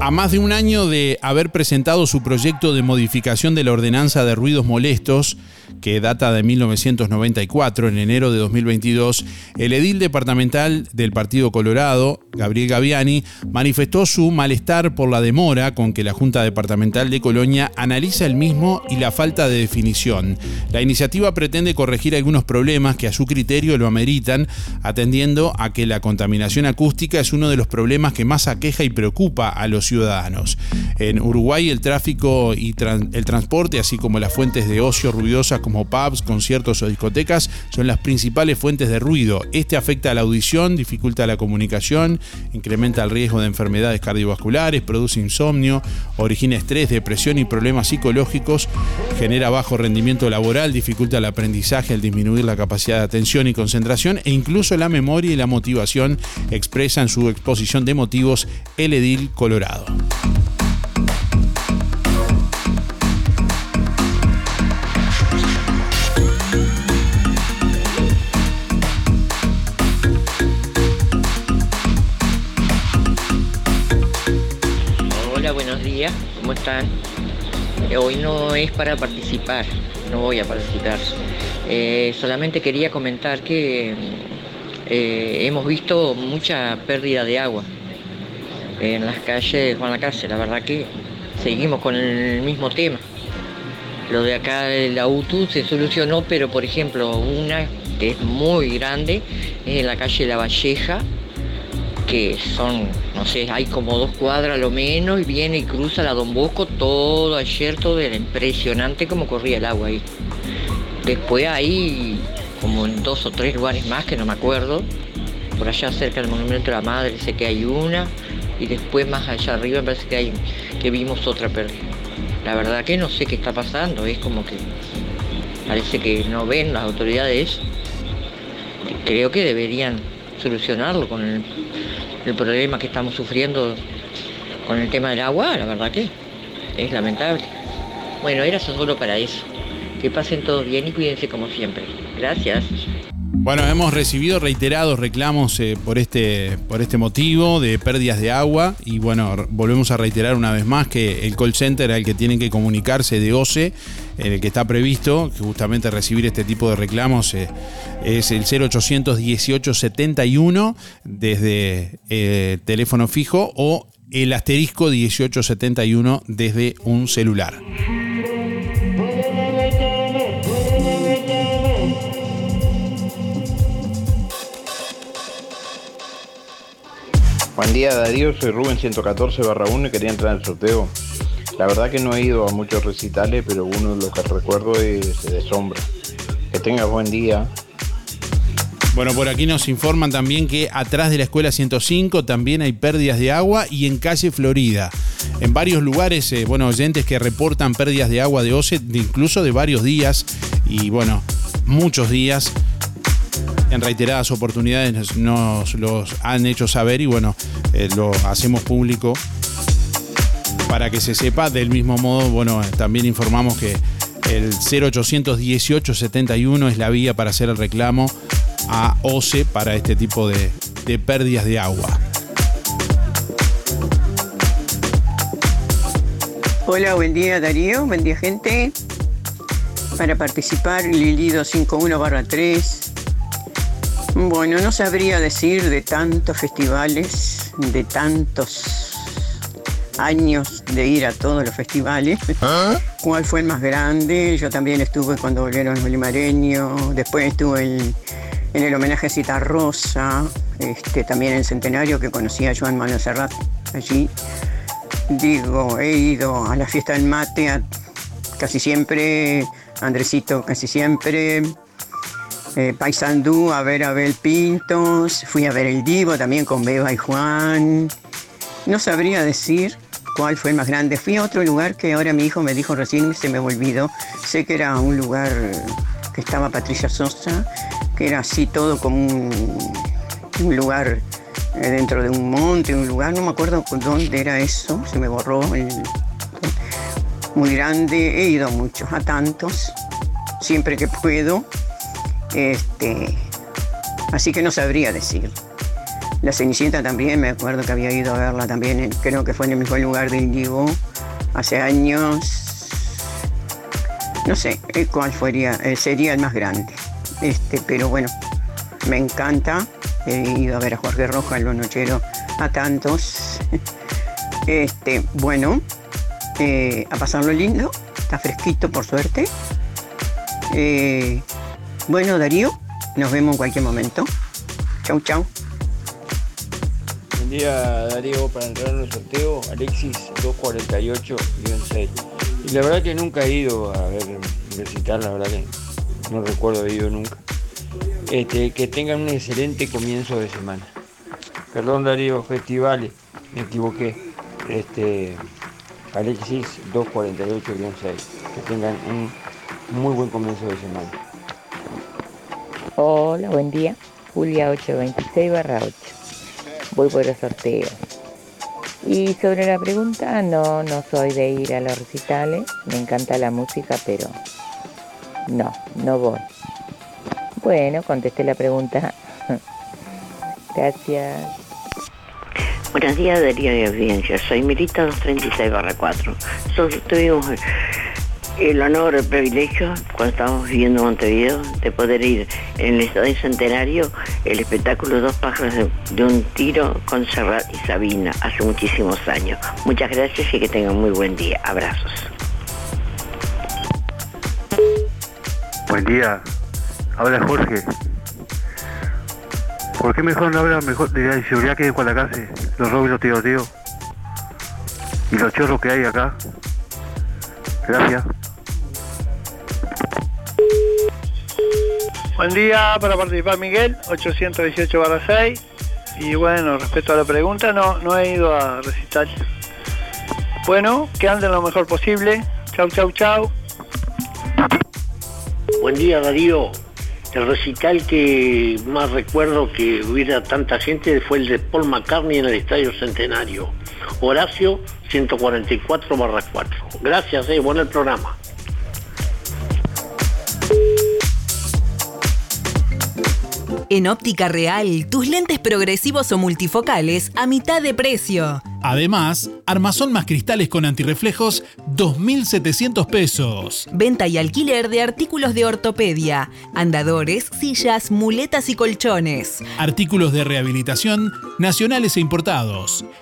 A más de un año de haber presentado su proyecto de modificación de la ordenanza de ruidos molestos, que data de 1994, en enero de 2022, el edil departamental del Partido Colorado, Gabriel Gaviani, manifestó su malestar por la demora con que la Junta Departamental de Colonia analiza el mismo y la falta de definición. La iniciativa pretende corregir algunos problemas que a su criterio lo ameritan, atendiendo a que la contaminación acústica es uno de los problemas que más aqueja y preocupa a los ciudadanos. En Uruguay el tráfico y el transporte, así como las fuentes de ocio como pubs, conciertos o discotecas, son las principales fuentes de ruido. Este afecta a la audición, dificulta la comunicación, incrementa el riesgo de enfermedades cardiovasculares, produce insomnio, origina estrés, depresión y problemas psicológicos, genera bajo rendimiento laboral, dificulta el aprendizaje al disminuir la capacidad de atención y concentración e incluso la memoria y la motivación expresa en su exposición de motivos el edil Colorado. ¿Cómo están? Eh, Hoy no es para participar, no voy a participar. Eh, solamente quería comentar que eh, hemos visto mucha pérdida de agua en las calles Juan Lacase. La verdad que seguimos con el mismo tema. Lo de acá de la UTU se solucionó, pero por ejemplo, una que es muy grande es en la calle La Valleja, que son, no sé, hay como dos cuadras lo menos, y viene y cruza la Don Bosco todo ayer, todo era impresionante como corría el agua ahí. Después hay como en dos o tres lugares más que no me acuerdo, por allá cerca del Monumento de la Madre sé que hay una, y después más allá arriba parece que, hay, que vimos otra pérdida. La verdad que no sé qué está pasando, es como que parece que no ven las autoridades. Creo que deberían solucionarlo con el, el problema que estamos sufriendo con el tema del agua, la verdad que es lamentable. Bueno, era solo para eso. Que pasen todos bien y cuídense como siempre. Gracias. Bueno, hemos recibido reiterados reclamos eh, por, este, por este motivo de pérdidas de agua y bueno, volvemos a reiterar una vez más que el call center al que tienen que comunicarse de OCE, en el que está previsto que justamente recibir este tipo de reclamos eh, es el 0800 18 71 desde eh, teléfono fijo o el asterisco 1871 desde un celular. Buen día Darío, soy Rubén 114 barra 1 y quería entrar en el sorteo. La verdad que no he ido a muchos recitales, pero uno de los que recuerdo es de sombra. Que tengas buen día. Bueno, por aquí nos informan también que atrás de la escuela 105 también hay pérdidas de agua y en calle Florida. En varios lugares, eh, bueno, oyentes que reportan pérdidas de agua de OCE, incluso de varios días y bueno, muchos días. En reiteradas oportunidades nos, los han hecho saber y bueno, eh, lo hacemos público para que se sepa. Del mismo modo, bueno, también informamos que el 0800 18 71 es la vía para hacer el reclamo a OCE para este tipo de, de pérdidas de agua. Hola, buen día Darío, buen día gente. Para participar, Lili 251 barra 3. Bueno, no sabría decir de tantos festivales, de tantos años de ir a todos los festivales. ¿Cuál fue el más grande? Yo también estuve cuando volvieron los limareños, después estuve en, en el homenaje a Cita Rosa, este, también en Centenario que conocí a Joan Manuel Serrat allí. Digo, he ido a la fiesta del mate a- casi siempre, Andresito casi siempre, eh, Paysandú a ver a Abel Pintos, fui a ver el Divo también con Beba y Juan. No sabría decir cuál fue el más grande. Fui a otro lugar que ahora mi hijo me dijo recién se me olvidó. Sé que era un lugar que estaba Patricia Sosa, que era así todo como un, lugar eh, dentro de un monte, un lugar, no me acuerdo dónde era eso, se me borró. muy grande, he ido a muchos, a tantos, siempre que puedo. Este, así que no sabría decir. La Cenicienta también, me acuerdo que había ido a verla también, creo que fue en el mismo lugar de Indigo, hace años. No sé eh, cuál fuera, eh, sería el más grande. Este, pero bueno, me encanta. He ido a ver a Jorge Roja, el nochero, a tantos. Este, bueno, eh, a pasarlo lindo. Está fresquito, por suerte. Eh, bueno, Darío, nos vemos en cualquier momento. Chau, chau. Buen día Darío, para entrar en el sorteo, Alexis 248-6. Y la verdad que nunca he ido a ver un recital, la verdad que no recuerdo haber ido nunca. Este, que tengan un excelente comienzo de semana. Perdón Darío, festivales, me equivoqué. Este, Alexis 248-6. Que tengan un muy buen comienzo de semana. Hola, buen día. Julia 826 barra 8. Voy por el sorteo. Y sobre la pregunta, no, no soy de ir a los recitales. Me encanta la música, pero no, no voy. Bueno, contesté la pregunta. Gracias. Buenos días, Darío de Audiencia. Soy Mirita 236 4. El honor, el privilegio, cuando estábamos viviendo en Montevideo, de poder ir en el Estadio Centenario el espectáculo Dos pájaros de, de un tiro con Serrat y Sabina hace muchísimos años. Muchas gracias y que tengan muy buen día. Abrazos. Buen día, habla Jorge. ¿Por qué mejor no habla mejor de la inseguridad que hay en Guadalajara? Los robos y los tiroteos. Y los chorros que hay acá. Gracias. Buen día para participar Miguel, 818 barra 6. Y bueno, respecto a la pregunta, no, no he ido a recitar. Bueno, que anden lo mejor posible. Chau, chau, chau. Buen día Darío. El recital que más recuerdo que hubiera tanta gente fue el de Paul McCartney en el Estadio Centenario. Horacio 144 barra 4. Gracias, eh, bueno el programa. En Óptica Real, tus lentes progresivos o multifocales a mitad de precio. Además, armazón más cristales con antirreflejos, 2.700 pesos. Venta y alquiler de artículos de ortopedia, andadores, sillas, muletas y colchones. Artículos de rehabilitación nacionales e importados.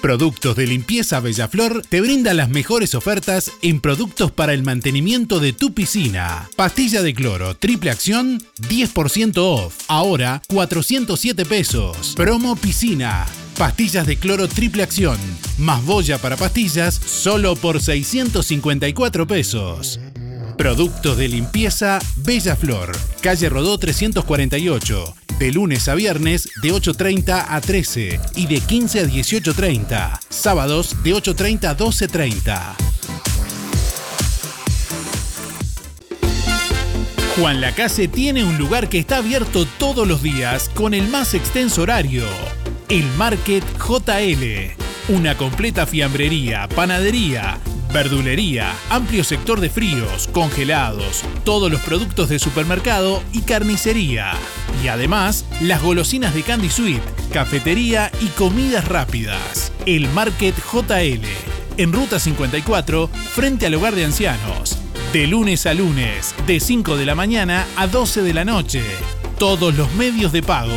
Productos de Limpieza Bellaflor te brinda las mejores ofertas en productos para el mantenimiento de tu piscina. Pastilla de cloro, triple acción, 10% off. Ahora 407 pesos. Promo piscina. Pastillas de cloro triple acción, más boya para pastillas, solo por 654 pesos. Productos de limpieza Bella Flor, calle Rodó 348, de lunes a viernes de 8.30 a 13 y de 15 a 18.30, sábados de 8.30 a 12.30. Juan Lacase tiene un lugar que está abierto todos los días con el más extenso horario. El Market JL. Una completa fiambrería, panadería, verdulería, amplio sector de fríos, congelados, todos los productos de supermercado y carnicería. Y además, las golosinas de Candy Sweet, cafetería y comidas rápidas. El Market JL. En Ruta 54, frente al hogar de ancianos. De lunes a lunes, de 5 de la mañana a 12 de la noche. Todos los medios de pago.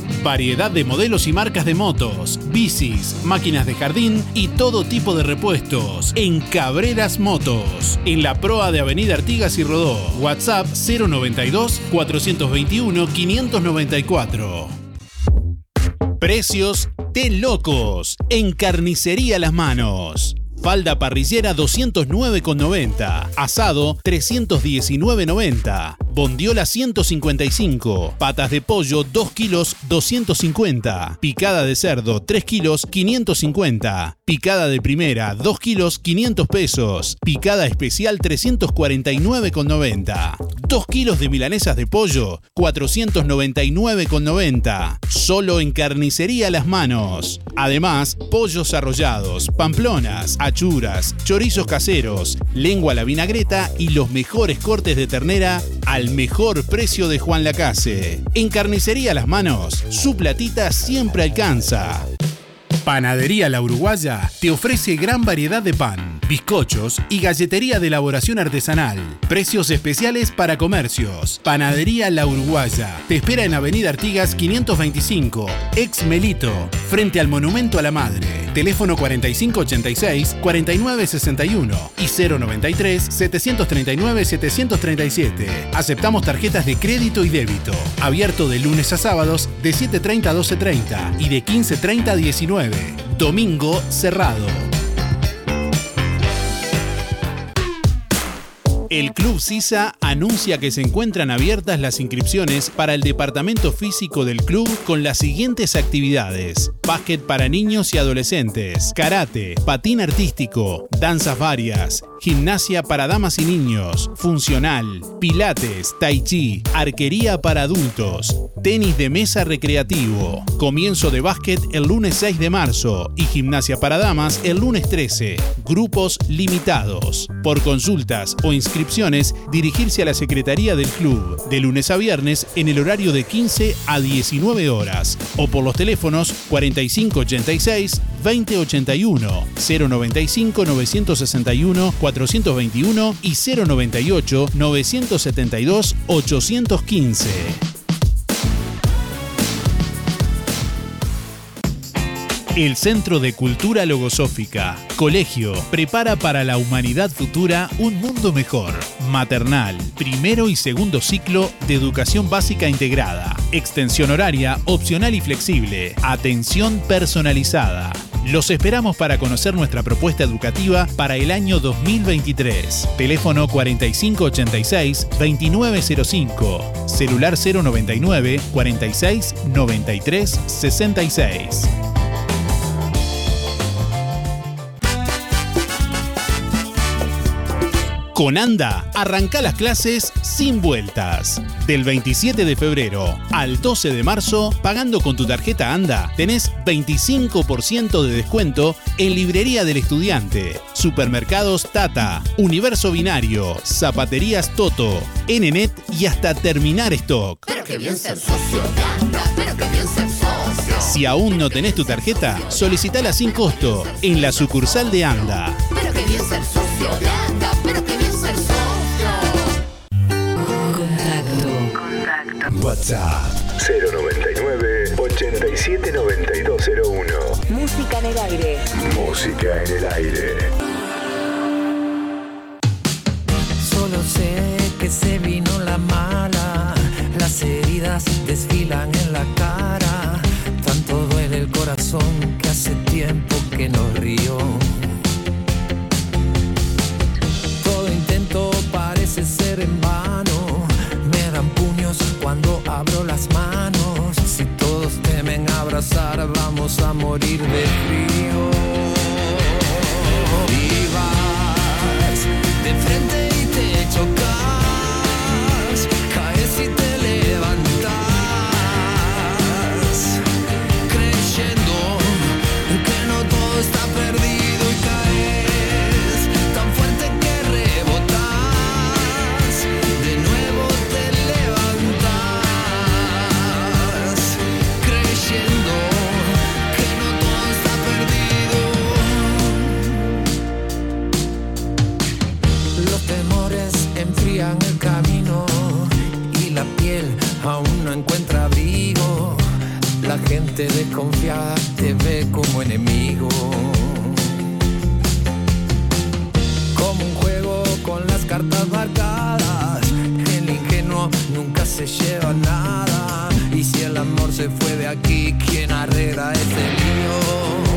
Variedad de modelos y marcas de motos, bicis, máquinas de jardín y todo tipo de repuestos en Cabreras Motos, en la proa de Avenida Artigas y Rodó. WhatsApp 092 421 594. Precios de locos en Carnicería Las Manos. Falda parrillera 209,90. Asado 319,90. Bondiola 155. Patas de pollo 2 kilos 250. Picada de cerdo 3 kilos 550. Picada de primera 2 kilos 500 pesos. Picada especial 349,90. 2 kilos de milanesas de pollo 499,90. Solo en carnicería las manos. Además, pollos arrollados, pamplonas, achuras, chorizos caseros, lengua a la vinagreta y los mejores cortes de ternera al mejor precio de Juan Lacase. En carnicería las manos, su platita siempre alcanza. Panadería La Uruguaya te ofrece gran variedad de pan, bizcochos y galletería de elaboración artesanal. Precios especiales para comercios. Panadería La Uruguaya te espera en Avenida Artigas 525, ex Melito, frente al Monumento a la Madre. Teléfono 4586-4961 y 093-739-737. Aceptamos tarjetas de crédito y débito. Abierto de lunes a sábados de 7.30 a 12.30 y de 15.30 a 19. Domingo cerrado. El Club Sisa anuncia que se encuentran abiertas las inscripciones para el departamento físico del club con las siguientes actividades. Básquet para niños y adolescentes, karate, patín artístico, danzas varias, gimnasia para damas y niños, funcional, pilates, tai chi, arquería para adultos, tenis de mesa recreativo, comienzo de básquet el lunes 6 de marzo y gimnasia para damas el lunes 13. Grupos limitados. Por consultas o inscripciones, dirigirse a la Secretaría del Club. De lunes a viernes en el horario de 15 a 19 horas. O por los teléfonos 4586 2081 095 961 421 y 098 972 815. El Centro de Cultura Logosófica, Colegio, prepara para la humanidad futura un mundo mejor. Maternal, primero y segundo ciclo de educación básica integrada. Extensión horaria, opcional y flexible. Atención personalizada. Los esperamos para conocer nuestra propuesta educativa para el año 2023. Teléfono 4586-2905. Celular 099 46 93 66. Con ANDA, arranca las clases sin vueltas. Del 27 de febrero al 12 de marzo, pagando con tu tarjeta ANDA, tenés 25% de descuento en Librería del Estudiante, Supermercados Tata, Universo Binario, Zapaterías Toto, NNET y hasta terminar stock. Pero qué bien ser socio de ANDA, pero qué bien ser socio. Si aún no tenés tu tarjeta, solicitala sin costo en la sucursal de ANDA. WhatsApp 099 879201. Música en el aire. Música en el aire. Solo sé que se vino la mala, las heridas desfilan en la cara, tanto duele el corazón que hace tiempo que no río. Vamos a morir de frío. Aún no encuentra abrigo. La gente desconfiada te ve como enemigo. Como un juego con las cartas marcadas. El ingenuo nunca se lleva nada. Y si el amor se fue de aquí, ¿quién arregla ese lío?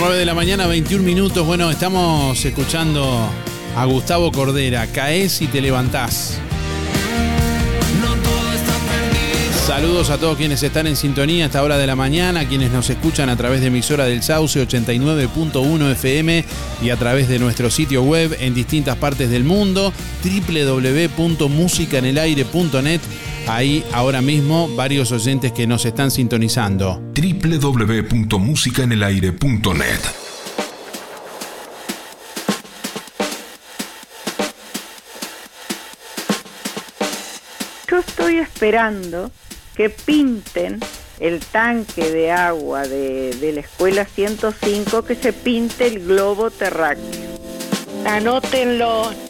9 de la mañana, 21 minutos. Bueno, estamos escuchando a Gustavo Cordera. Caes y te levantás. Saludos a todos quienes están en sintonía a esta hora de la mañana, quienes nos escuchan a través de emisora del Sauce 89.1 FM y a través de nuestro sitio web en distintas partes del mundo, www.musicanelaire.net. Ahí ahora mismo varios oyentes que nos están sintonizando. www.musicaenelaire.net Yo estoy esperando que pinten el tanque de agua de, de la escuela 105, que se pinte el globo terráqueo. Anótenlo.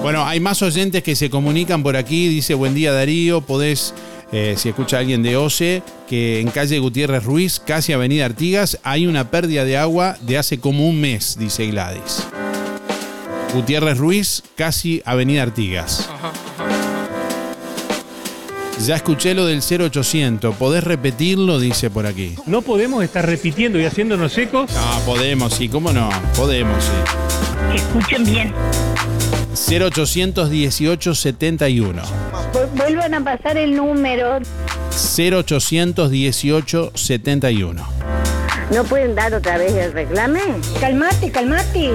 Bueno, hay más oyentes que se comunican por aquí. Dice, buen día Darío, podés, eh, si escucha alguien de OCE, que en calle Gutiérrez Ruiz, casi Avenida Artigas, hay una pérdida de agua de hace como un mes, dice Gladys. Gutiérrez Ruiz, casi Avenida Artigas. Ya escuché lo del 0800, ¿podés repetirlo? Dice por aquí. No podemos estar repitiendo y haciéndonos ecos. No, podemos, sí, ¿cómo no? Podemos, sí. Escuchen bien. 0800 18 71. Vuelvan a pasar el número. 0800 18 71. ¿No pueden dar otra vez el reclame? Calmate, calmate.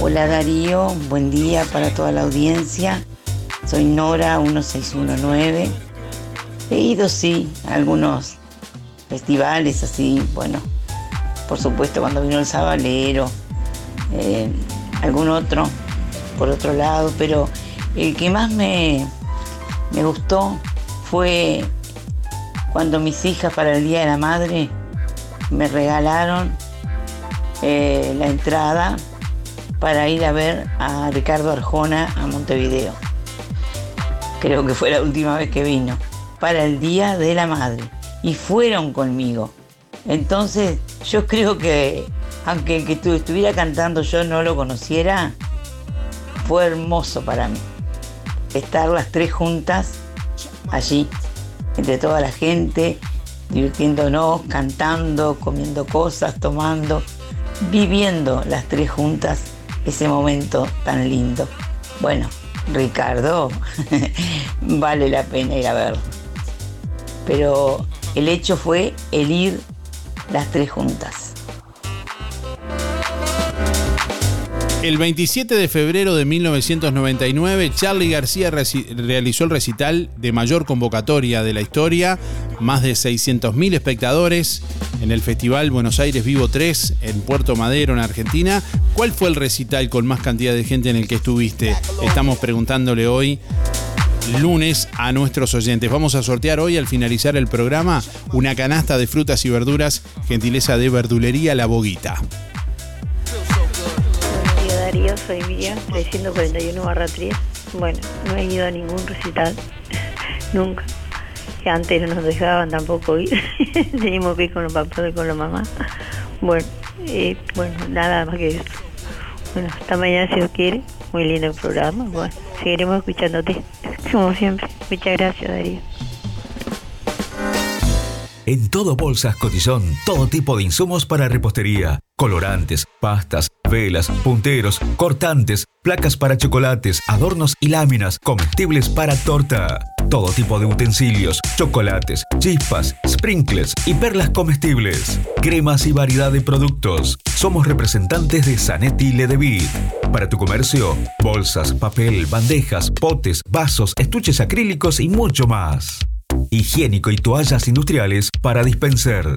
Hola Darío, buen día para toda la audiencia. Soy Nora 1619. He ido, sí, a algunos festivales así, bueno, por supuesto cuando vino el Sabalero, eh, algún otro por otro lado, pero el que más me, me gustó fue cuando mis hijas para el Día de la Madre me regalaron eh, la entrada para ir a ver a Ricardo Arjona a Montevideo. Creo que fue la última vez que vino, para el Día de la Madre. Y fueron conmigo. Entonces yo creo que, aunque el que tu- estuviera cantando yo no lo conociera, fue hermoso para mí. Estar las tres juntas allí, entre toda la gente, divirtiéndonos, cantando, comiendo cosas, tomando, viviendo las tres juntas ese momento tan lindo. Bueno, Ricardo, vale la pena ir a verlo. Pero el hecho fue el ir las tres juntas. El 27 de febrero de 1999, Charlie García realizó el recital de mayor convocatoria de la historia, más de 600.000 espectadores en el Festival Buenos Aires Vivo 3 en Puerto Madero, en Argentina. ¿Cuál fue el recital con más cantidad de gente en el que estuviste? Estamos preguntándole hoy lunes a nuestros oyentes. Vamos a sortear hoy al finalizar el programa una canasta de frutas y verduras, gentileza de verdulería La Boguita. Soy Miriam, 341 barra 3. Bueno, no he ido a ningún recital, nunca. Antes no nos dejaban tampoco ir, teníamos que ir con los papás y con la mamá. Bueno, eh, bueno, nada más que eso. Bueno, hasta mañana si Dios quiere. Muy lindo el programa. Bueno, seguiremos escuchándote, como siempre. Muchas gracias Darío. En todo Bolsas Cotillón, todo tipo de insumos para repostería, colorantes, pastas, velas, punteros, cortantes, placas para chocolates, adornos y láminas, comestibles para torta. Todo tipo de utensilios, chocolates, chispas, sprinkles y perlas comestibles. Cremas y variedad de productos. Somos representantes de Zanetti Ledevit. Para tu comercio, bolsas, papel, bandejas, potes, vasos, estuches acrílicos y mucho más. Higiénico y toallas industriales para dispensar.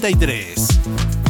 93.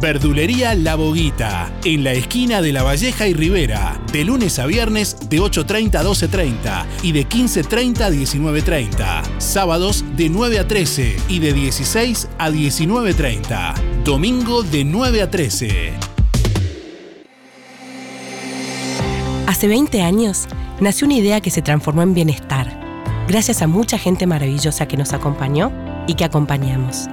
Verdulería La Boguita, en la esquina de La Valleja y Rivera, de lunes a viernes de 8.30 a 12.30 y de 15.30 a 19.30. Sábados de 9 a 13 y de 16 a 19.30. Domingo de 9 a 13. Hace 20 años nació una idea que se transformó en bienestar, gracias a mucha gente maravillosa que nos acompañó y que acompañamos.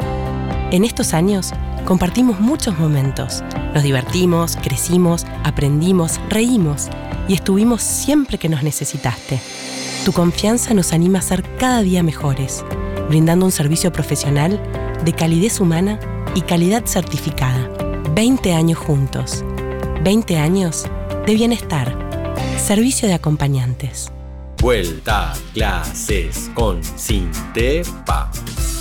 En estos años compartimos muchos momentos, nos divertimos, crecimos, aprendimos, reímos y estuvimos siempre que nos necesitaste. Tu confianza nos anima a ser cada día mejores, brindando un servicio profesional de calidez humana y calidad certificada. 20 años juntos. 20 años de bienestar. Servicio de acompañantes. Vuelta a clases con Sintepa.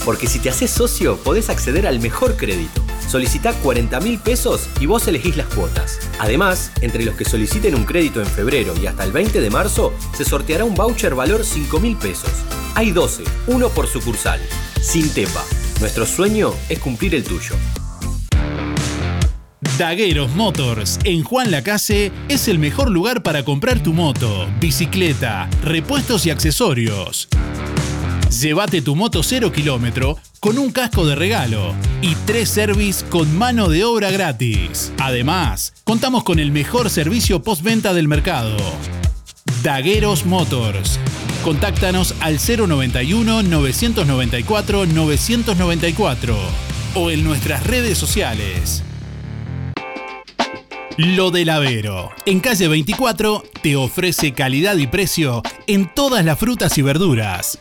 Porque si te haces socio, podés acceder al mejor crédito. Solicita 40 mil pesos y vos elegís las cuotas. Además, entre los que soliciten un crédito en febrero y hasta el 20 de marzo, se sorteará un voucher valor 5 mil pesos. Hay 12, uno por sucursal. Sintepa. Nuestro sueño es cumplir el tuyo. Dagueros Motors en Juan Lacase es el mejor lugar para comprar tu moto, bicicleta, repuestos y accesorios. Llévate tu moto 0 kilómetro con un casco de regalo y tres service con mano de obra gratis. Además, contamos con el mejor servicio postventa del mercado. Dagueros Motors. Contáctanos al 091 994 994 o en nuestras redes sociales. Lo del Avero. En calle 24 te ofrece calidad y precio en todas las frutas y verduras.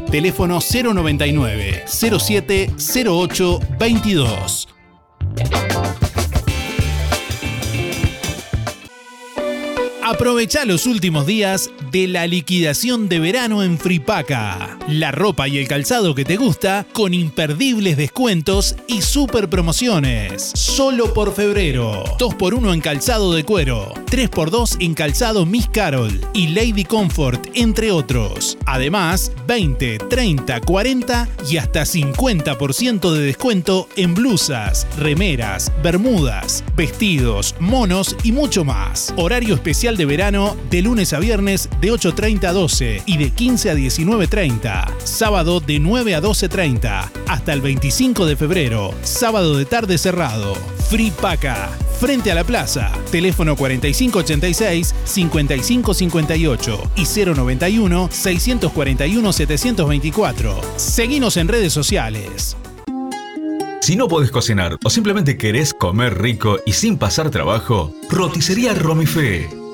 Teléfono 099 07 08 22. Aprovecha los últimos días de la liquidación de verano en Fripaca. La ropa y el calzado que te gusta con imperdibles descuentos y super promociones. Solo por febrero. 2x1 en calzado de cuero. 3x2 en calzado Miss Carol y Lady Comfort, entre otros. Además, 20, 30, 40 y hasta 50% de descuento en blusas, remeras, bermudas, vestidos, monos y mucho más. Horario especial de verano de lunes a viernes de 8.30 a 12 y de 15 a 19.30. Sábado de 9 a 12.30 hasta el 25 de febrero. Sábado de tarde cerrado. Free Paca. Frente a la plaza. Teléfono 4586-5558 y 091-641-724. Seguinos en redes sociales. Si no podés cocinar o simplemente querés comer rico y sin pasar trabajo, roticería Romifé.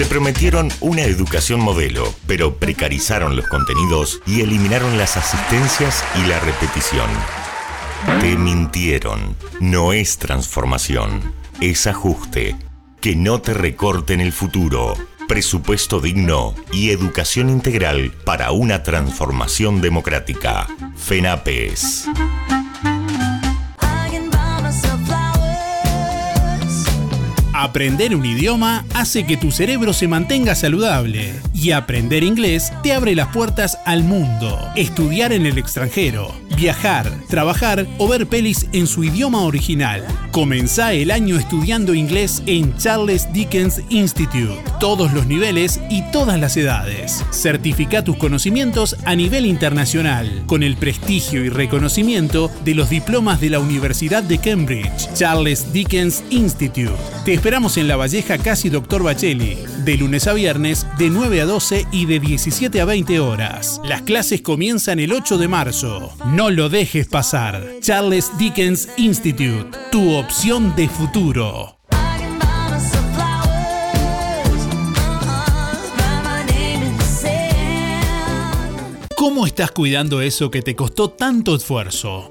Te prometieron una educación modelo, pero precarizaron los contenidos y eliminaron las asistencias y la repetición. Te mintieron. No es transformación, es ajuste. Que no te recorten el futuro. Presupuesto digno y educación integral para una transformación democrática. FENAPES. Aprender un idioma hace que tu cerebro se mantenga saludable y aprender inglés te abre las puertas al mundo. Estudiar en el extranjero, viajar, trabajar o ver pelis en su idioma original. Comenzá el año estudiando inglés en Charles Dickens Institute. Todos los niveles y todas las edades. Certifica tus conocimientos a nivel internacional con el prestigio y reconocimiento de los diplomas de la Universidad de Cambridge. Charles Dickens Institute. Te esperamos en La Valleja Casi Doctor Bacheli, de lunes a viernes de 9 a 12 y de 17 a 20 horas. Las clases comienzan el 8 de marzo. No lo dejes pasar. Charles Dickens Institute, tu opción de futuro. ¿Cómo estás cuidando eso que te costó tanto esfuerzo?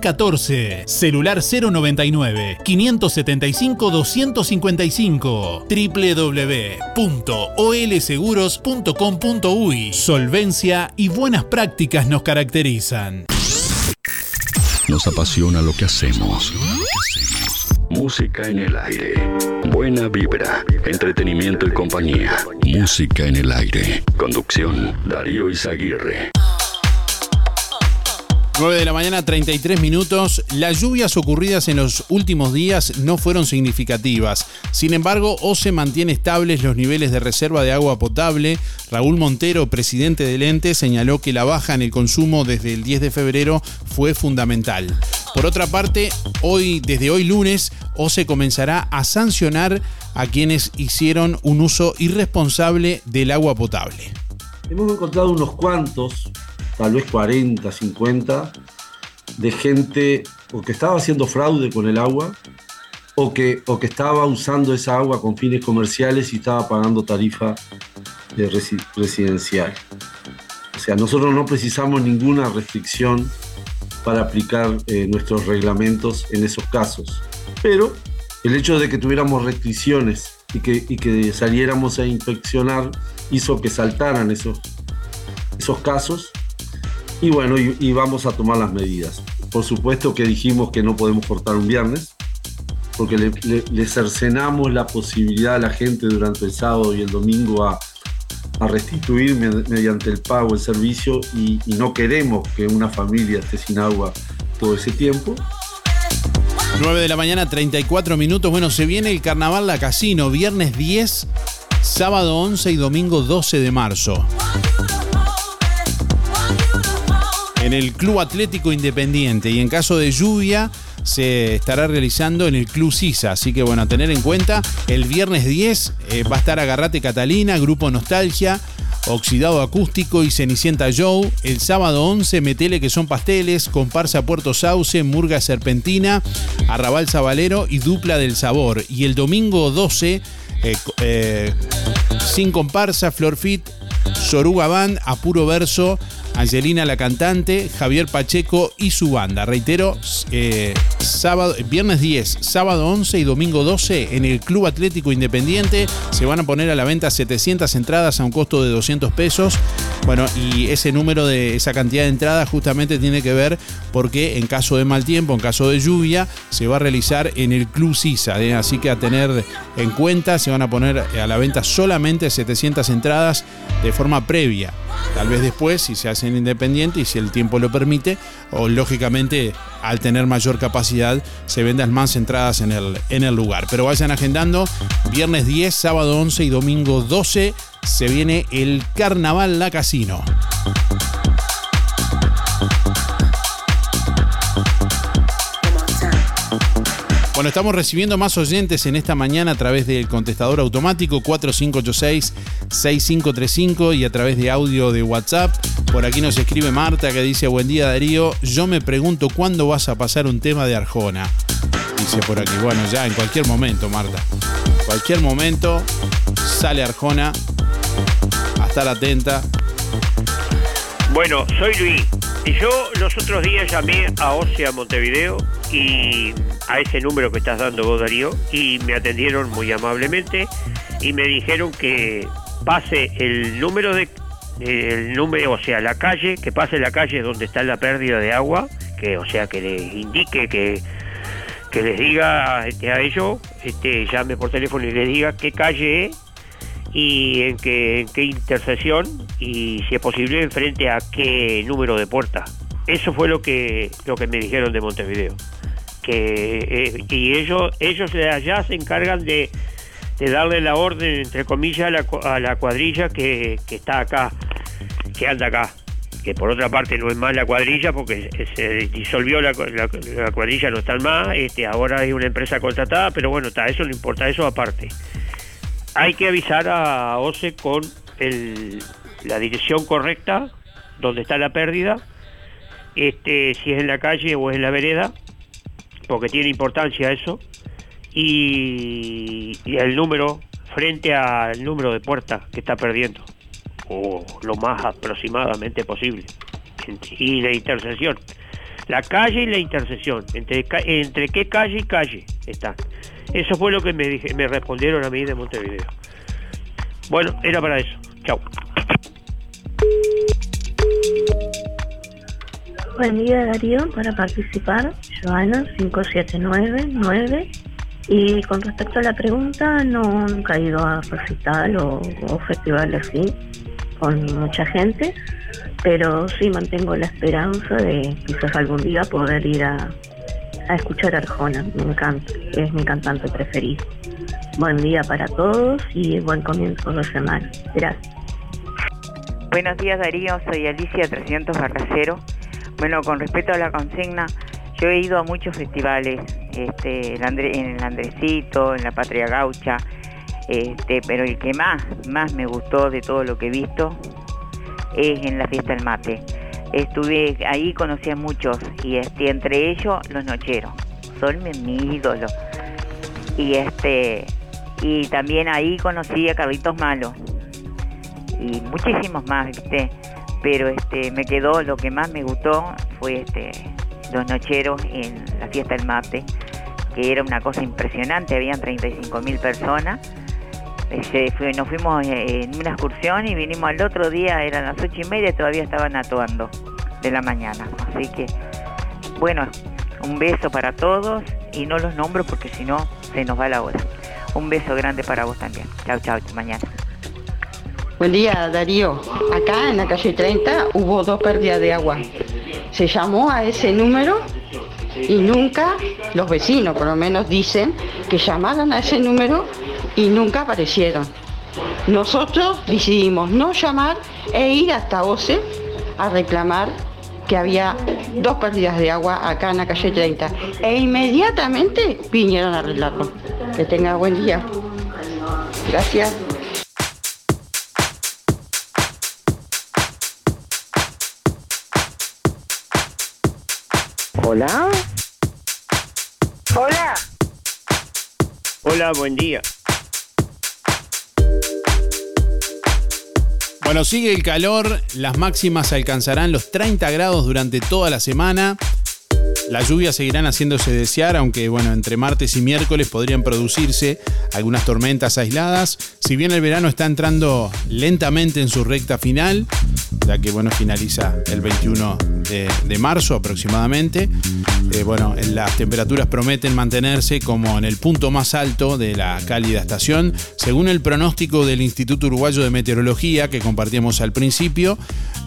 14 celular 099 575 255 www.olseguros.com.uy Solvencia y buenas prácticas nos caracterizan. Nos apasiona lo que hacemos. Música en el aire. Buena vibra. Entretenimiento y compañía. Música en el aire. Conducción. Darío Izaguirre. 9 de la mañana, 33 minutos. Las lluvias ocurridas en los últimos días no fueron significativas. Sin embargo, OCE mantiene estables los niveles de reserva de agua potable. Raúl Montero, presidente del ente, señaló que la baja en el consumo desde el 10 de febrero fue fundamental. Por otra parte, hoy, desde hoy lunes, OCE comenzará a sancionar a quienes hicieron un uso irresponsable del agua potable. Hemos encontrado unos cuantos, tal vez 40, 50, de gente o que estaba haciendo fraude con el agua o que, o que estaba usando esa agua con fines comerciales y estaba pagando tarifa de resi- residencial. O sea, nosotros no precisamos ninguna restricción para aplicar eh, nuestros reglamentos en esos casos. Pero el hecho de que tuviéramos restricciones y que, y que saliéramos a inspeccionar hizo que saltaran esos, esos casos y bueno, y, vamos a tomar las medidas. Por supuesto que dijimos que no podemos cortar un viernes, porque le, cercenamos la posibilidad a la gente durante el sábado y el domingo a, restituir me- mediante el pago el servicio y, y no queremos que una familia esté sin agua todo ese tiempo. 9 de la mañana, 34 minutos. Bueno, se viene el carnaval La Casino, viernes 10, sábado 11 y domingo 12 de marzo. En el Club Atlético Independiente y en caso de lluvia se estará realizando en el Club Sisa. Así que bueno, a tener en cuenta, el viernes 10 eh, va a estar Agarrate Catalina, Grupo Nostalgia, Oxidado Acústico y Cenicienta Joe. El sábado 11, Metele que son pasteles, Comparsa Puerto Sauce, Murga Serpentina, Arrabal Zabalero y Dupla del Sabor. Y el domingo 12, eh, eh, sin comparsa, Flor Fit, Soruga Band, Apuro Verso, Angelina la cantante, Javier Pacheco y su banda. Reitero, eh, sábado, viernes 10, sábado 11 y domingo 12 en el Club Atlético Independiente se van a poner a la venta 700 entradas a un costo de 200 pesos. Bueno, y ese número de esa cantidad de entradas justamente tiene que ver porque en caso de mal tiempo, en caso de lluvia, se va a realizar en el Club Sisa. ¿eh? Así que a tener en cuenta, se van a poner a la venta solamente 700 entradas de forma previa. Tal vez después, si se hacen independiente y si el tiempo lo permite, o lógicamente al tener mayor capacidad, se vendan más entradas en el, en el lugar. Pero vayan agendando, viernes 10, sábado 11 y domingo 12, se viene el Carnaval La Casino. Bueno, estamos recibiendo más oyentes en esta mañana a través del contestador automático 4586-6535 y a través de audio de WhatsApp. Por aquí nos escribe Marta que dice, buen día Darío, yo me pregunto cuándo vas a pasar un tema de Arjona. Dice por aquí, bueno, ya en cualquier momento, Marta. Cualquier momento sale Arjona. A estar atenta. Bueno, soy Luis. Y yo los otros días llamé a OCEA Montevideo y a ese número que estás dando vos, Darío, y me atendieron muy amablemente y me dijeron que pase el número de el número, o sea, la calle, que pase la calle donde está la pérdida de agua, que o sea, que les indique que que les diga este, a ellos, este, llame por teléfono y les diga qué calle es y en qué, en qué intersección y si es posible enfrente a qué número de puerta. Eso fue lo que lo que me dijeron de Montevideo. Que eh, y ellos ellos de allá se encargan de, de darle la orden entre comillas a la, a la cuadrilla que, que está acá, que anda acá. Que por otra parte no es más la cuadrilla porque se- disolvió la, la- la cuadrilla, no están más, este, ahora hay una empresa contratada, pero bueno, está, eso no importa, eso aparte hay que avisar a OCE con el- la dirección correcta, donde está la pérdida, este, si es en la calle o es en la vereda, porque tiene importancia eso, y, el número frente al número de puerta que está perdiendo, o lo más aproximadamente posible, y la intersección. La calle y la intersección, entre, entre qué calle y calle están. Eso fue lo que me, dije, me respondieron a mí de Montevideo. Bueno, era para eso. Chao. Buen día Darío, para participar, Joana 5799 y con respecto a la pregunta, no he ido a recital o, o festival así con mucha gente, pero sí mantengo la esperanza de quizás algún día poder ir a, a escuchar a Arjona, me encanta, es mi cantante preferido. Buen día para todos y buen comienzo de semana. Gracias. Buenos días Darío, soy Alicia 300 Barracero. Bueno, con respecto a la consigna, yo he ido a muchos festivales, este, en el Andresito, en la Patria Gaucha, este, pero el que más, más me gustó de todo lo que he visto es en la fiesta del mate. Estuve ahí, conocí a muchos y este, entre ellos los nocheros, son mi, mi ídolo. Y este y también ahí conocí a Carlitos Malo y muchísimos más, ¿viste? Pero este me quedó lo que más me gustó fue este los nocheros en la fiesta del mate, que era una cosa impresionante, habían 35 mil personas. Fue- nos fuimos eh, en una excursión y vinimos al otro día, eran las ocho y media todavía estaban actuando de la mañana. Así que, bueno, un beso para todos y no los nombro porque si no se nos va la hora. Un beso grande para vos también. Chao, chao, mañana. Buen día, Darío. Acá en la calle 30 hubo dos pérdidas de agua. Se llamó a ese número y nunca, los vecinos por lo menos dicen que llamaron a ese número y nunca aparecieron. Nosotros decidimos no llamar e ir hasta OCE a reclamar que había dos pérdidas de agua acá en la calle 30 e inmediatamente vinieron a arreglarlo. Que tenga buen día. Gracias. Hola. Hola. Hola, buen día. Bueno, sigue el calor, las máximas alcanzarán los 30 grados durante toda la semana. Las lluvias seguirán haciéndose desear, aunque bueno, entre martes y miércoles podrían producirse algunas tormentas aisladas. Si bien el verano está entrando lentamente en su recta final, ya que bueno, finaliza el 21 de, marzo aproximadamente, eh, bueno, las temperaturas prometen mantenerse como en el punto más alto de la cálida estación, según el pronóstico del Instituto Uruguayo de Meteorología que compartíamos al principio.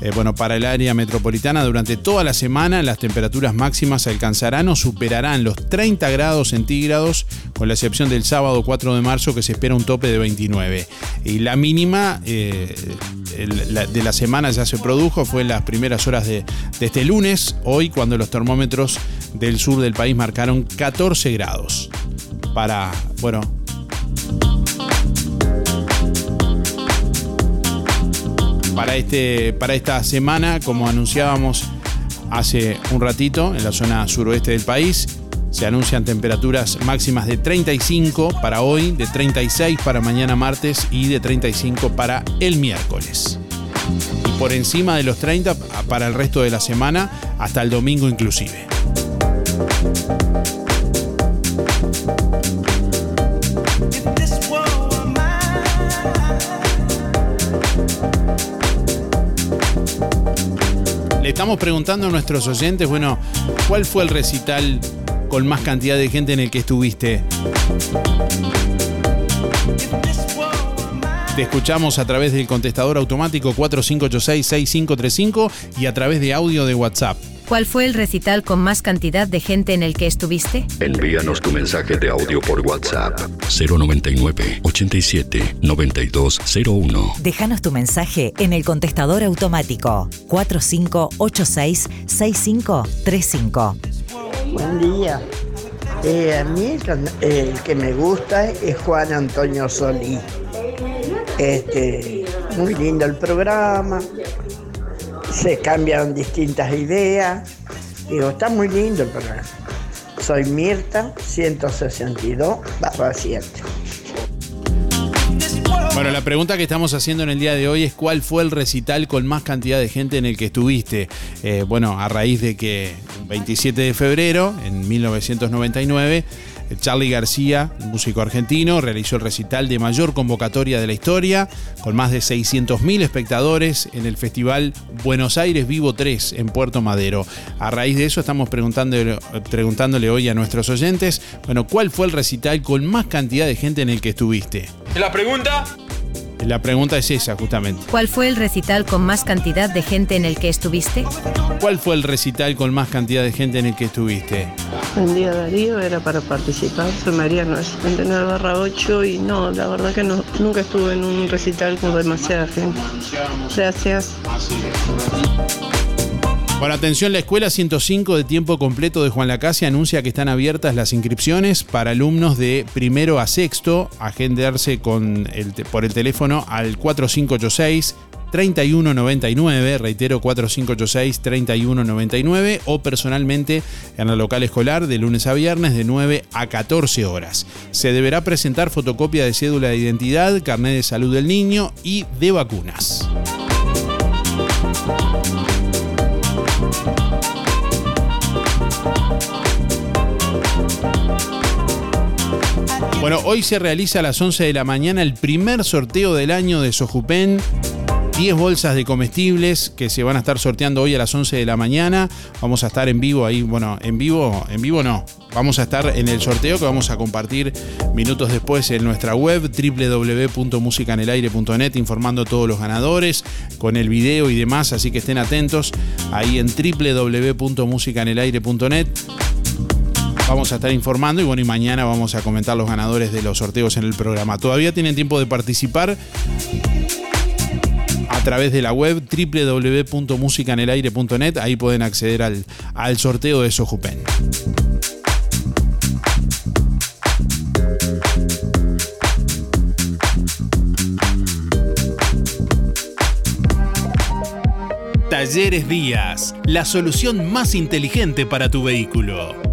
Eh, bueno, para el área metropolitana durante toda la semana las temperaturas máximas alcanzarán o superarán los 30 grados centígrados, con la excepción del sábado 4 de marzo que se espera un tope de 29. Y la mínima eh, de la semana ya se produjo, fue en las primeras horas de, de este lunes, hoy cuando los termómetros del sur del país marcaron 14 grados. Para, bueno, para, este, para esta semana, como anunciábamos hace un ratito, en la zona suroeste del país, se anuncian temperaturas máximas de 35 para hoy, de 36 para mañana martes y de 35 para el miércoles. Y por encima de los 30 para el resto de la semana, hasta el domingo inclusive. Le estamos preguntando a nuestros oyentes, bueno, ¿cuál fue el recital con más cantidad de gente en el que estuviste? Te escuchamos a través del contestador automático 4586-6535 y a través de audio de WhatsApp. ¿Cuál fue el recital con más cantidad de gente en el que estuviste? Envíanos tu mensaje de audio por WhatsApp 099 87 9201. Déjanos tu mensaje en el contestador automático 4586-6535. Buen día. Eh, a mí el, el que me gusta es Juan Antonio Solí. Este, muy lindo el programa. Se cambian distintas ideas. Digo, está muy lindo el programa. Soy Mirta, 162 barra 7. Bueno, la pregunta que estamos haciendo en el día de hoy es cuál fue el recital con más cantidad de gente en el que estuviste. Eh, bueno, a raíz de que el 27 de febrero, en 1999, eh, Charlie García, músico argentino, realizó el recital de mayor convocatoria de la historia, con más de 600.000 espectadores en el Festival Buenos Aires Vivo 3 en Puerto Madero. A raíz de eso estamos preguntándole, preguntándole hoy a nuestros oyentes, bueno, ¿cuál fue el recital con más cantidad de gente en el que estuviste? ¿La pregunta? La pregunta es esa, justamente. ¿Cuál fue el recital con más cantidad de gente en el que estuviste? ¿Cuál fue el recital con más cantidad de gente en el que estuviste? Buen día Darío, era para participar, soy Mariano, es 59 barra 8 y no, la verdad que no, nunca estuve en un recital con demasiada gente. Gracias. Bueno, atención, la Escuela 105 de tiempo completo de Juan Lacase anuncia que están abiertas las inscripciones para alumnos de primero a sexto. Agendarse con el, por el teléfono al 4586 3199, reitero 4586 3199 o personalmente en el local escolar de lunes a viernes de 9 a 14 horas. Se deberá presentar fotocopia de cédula de identidad, carnet de salud del niño y de vacunas. Bueno, hoy se realiza a las 11 de la mañana el primer sorteo del año de Sojupen. 10 bolsas de comestibles que se van a estar sorteando hoy a las 11 de la mañana. Vamos a estar en vivo ahí, bueno, en vivo, en vivo no. Vamos a estar en el sorteo que vamos a compartir minutos después en nuestra web www.musicanelaire.net informando a todos los ganadores con el video y demás, así que estén atentos ahí en www.musicanelaire.net vamos a estar informando y bueno, y mañana vamos a comentar los ganadores de los sorteos en el programa. Todavía tienen tiempo de participar a través de la web www.musicanelaire.net, ahí pueden acceder al, al sorteo de Sojupen. Talleres Díaz, la solución más inteligente para tu vehículo.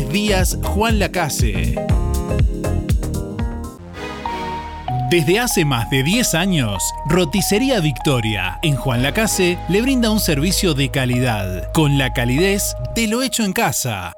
Díaz Juan Lacase. Desde hace más de 10 años, Roticería Victoria en Juan Lacase le brinda un servicio de calidad, con la calidez de lo hecho en casa.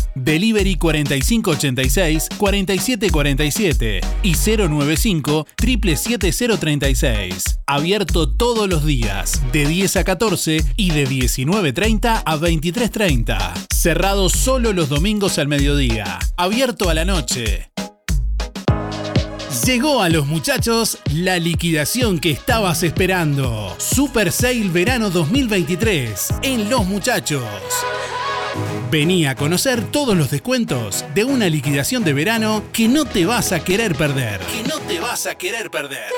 Delivery 4586-4747 y 095 77036. Abierto todos los días, de 10 a 14 y de 19.30 a 23.30. Cerrado solo los domingos al mediodía. Abierto a la noche. Llegó a los muchachos la liquidación que estabas esperando. Super Sale Verano 2023 en Los Muchachos. Vení a conocer todos los descuentos de una liquidación de verano que no te vas a querer perder. Que no te vas a querer perder.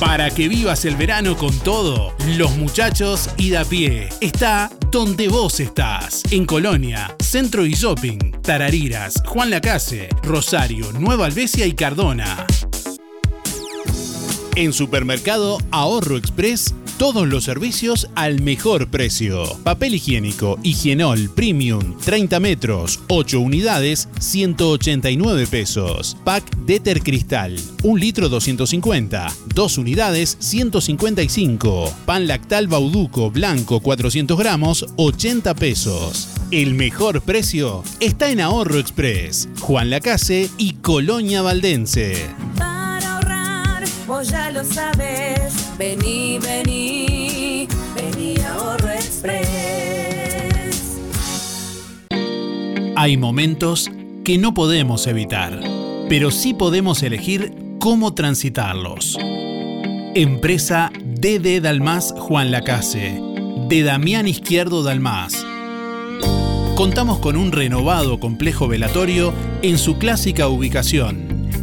Para que vivas el verano con todo, los muchachos y da pie está donde vos estás. En Colonia, Centro y Shopping, Tarariras, Juan Lacase, Rosario, Nueva Albesia y Cardona. En Supermercado Ahorro Express, todos los servicios al mejor precio. Papel higiénico Higienol Premium 30 metros, 8 unidades, 189 pesos. Pack Deter Cristal, 1 litro 250, 2 unidades, 155. Pan lactal Bauduco blanco 400 gramos, 80 pesos. El mejor precio está en Ahorro Express, Juan Lacase y Colonia Valdense. Vos ya lo sabes. Vení, vení, vení Ahorro Express. Hay momentos que no podemos evitar, pero sí podemos elegir cómo transitarlos. Empresa DD Dalmas Juan Lacase, de Damián Izquierdo Dalmas. Contamos con un renovado complejo velatorio en su clásica ubicación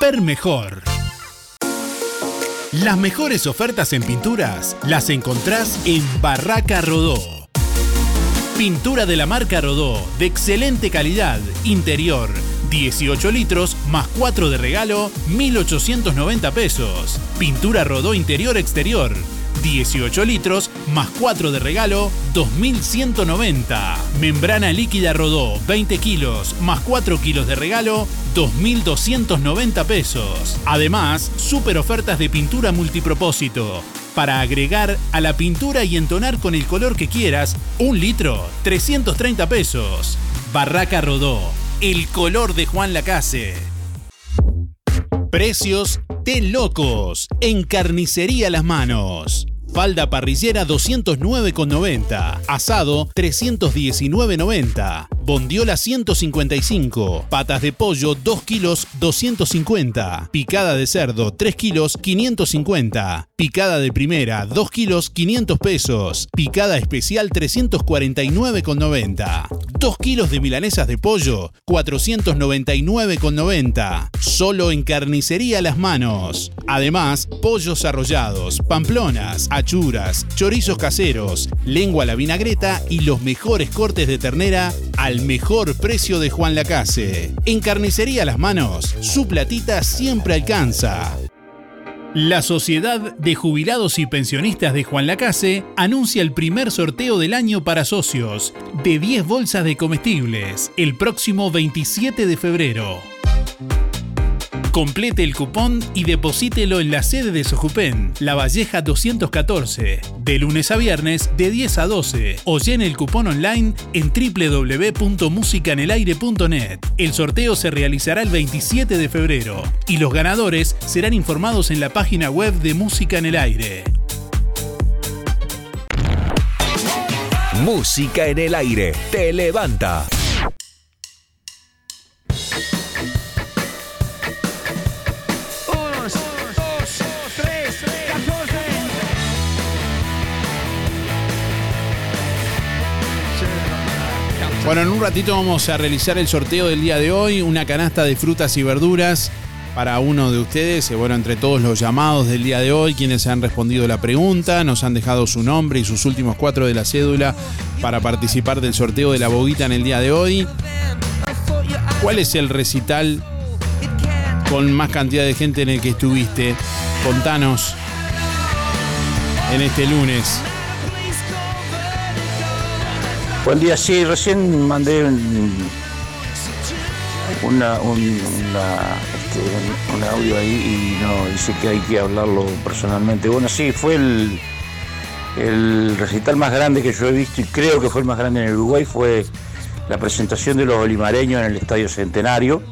Ver mejor. Las mejores ofertas en pinturas las encontrás en Barraca Rodó. Pintura de la marca Rodó, de excelente calidad, interior, 18 litros más 4 de regalo, 1890 pesos. Pintura Rodó interior exterior, 18 litros más 4 de regalo, 2190. Membrana líquida Rodó, 20 kilos más 4 kilos de regalo, 2290 pesos. Además, super ofertas de pintura multipropósito. Para agregar a la pintura y entonar con el color que quieras, un litro, 330 pesos. Barraca Rodó, el color de Juan Lacase. Precios de locos en Carnicería Las Manos. Falda parrillera 209,90. Asado 319,90. Bondiola 155. Patas de pollo 2 kilos 250. Picada de cerdo 3 kilos 550. Picada de primera 2 kilos 500 pesos. Picada especial 349,90. 2 kilos de milanesas de pollo 499,90. Solo en carnicería las manos. Además, pollos arrollados, pamplonas, achuras, chorizos caseros, lengua a la vinagreta y los mejores cortes de ternera al mejor precio de Juan Lacase. En carnicería las manos, su platita siempre alcanza. La Sociedad de Jubilados y Pensionistas de Juan Lacase anuncia el primer sorteo del año para socios de 10 bolsas de comestibles el próximo 27 de febrero. Complete el cupón y deposítelo en la sede de Sojupen, La Valleja 214, de lunes a viernes de 10 a 12 o llene el cupón online en www.musicanelaire.net. El sorteo se realizará el 27 de febrero y los ganadores serán informados en la página web de Música en el Aire. Música en el aire te levanta. Bueno, en un ratito vamos a realizar el sorteo del día de hoy, una canasta de frutas y verduras para uno de ustedes. Bueno, entre todos los llamados del día de hoy, quienes han respondido la pregunta, nos han dejado su nombre y sus últimos cuatro de la cédula para participar del sorteo de la boguita en el día de hoy. ¿Cuál es el recital con más cantidad de gente en el que estuviste? Contanos en este lunes. Buen día, sí, recién mandé un, este, un- audio ahí y no dice que hay que hablarlo personalmente. Bueno, sí, fue el, el recital más grande que yo he visto y creo que fue el más grande en Uruguay, fue la presentación de los olimareños en el Estadio Centenario.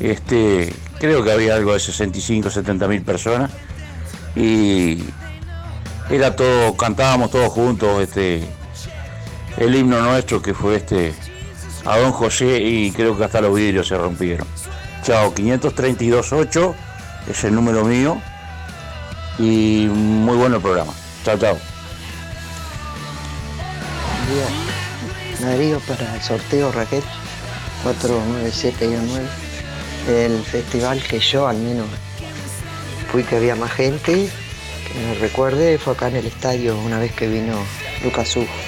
Este, creo que había algo de 65, 70 mil personas y era todo, cantábamos todos juntos, este, el himno nuestro que fue este a Don José y creo que hasta los vidrios se rompieron. Chao, 532.8 es el número mío y muy bueno el programa. Chao, chao. Darío para el sorteo Raquel 49719 el festival que yo al menos fui que había más gente que me recuerde fue acá en el estadio una vez que vino Lucas Hugo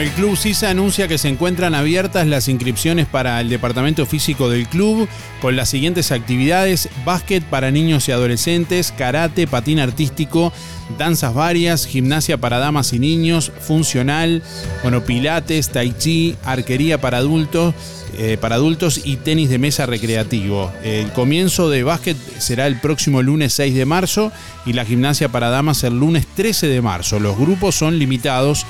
El Club CISA anuncia que se encuentran abiertas las inscripciones para el departamento físico del club con las siguientes actividades: básquet para niños y adolescentes, karate, patín artístico, danzas varias, gimnasia para damas y niños, funcional, bueno, pilates, tai chi, arquería para adultos, eh, para adultos y tenis de mesa recreativo. El comienzo de básquet será el próximo lunes 6 de marzo y la gimnasia para damas el lunes 13 de marzo. Los grupos son limitados.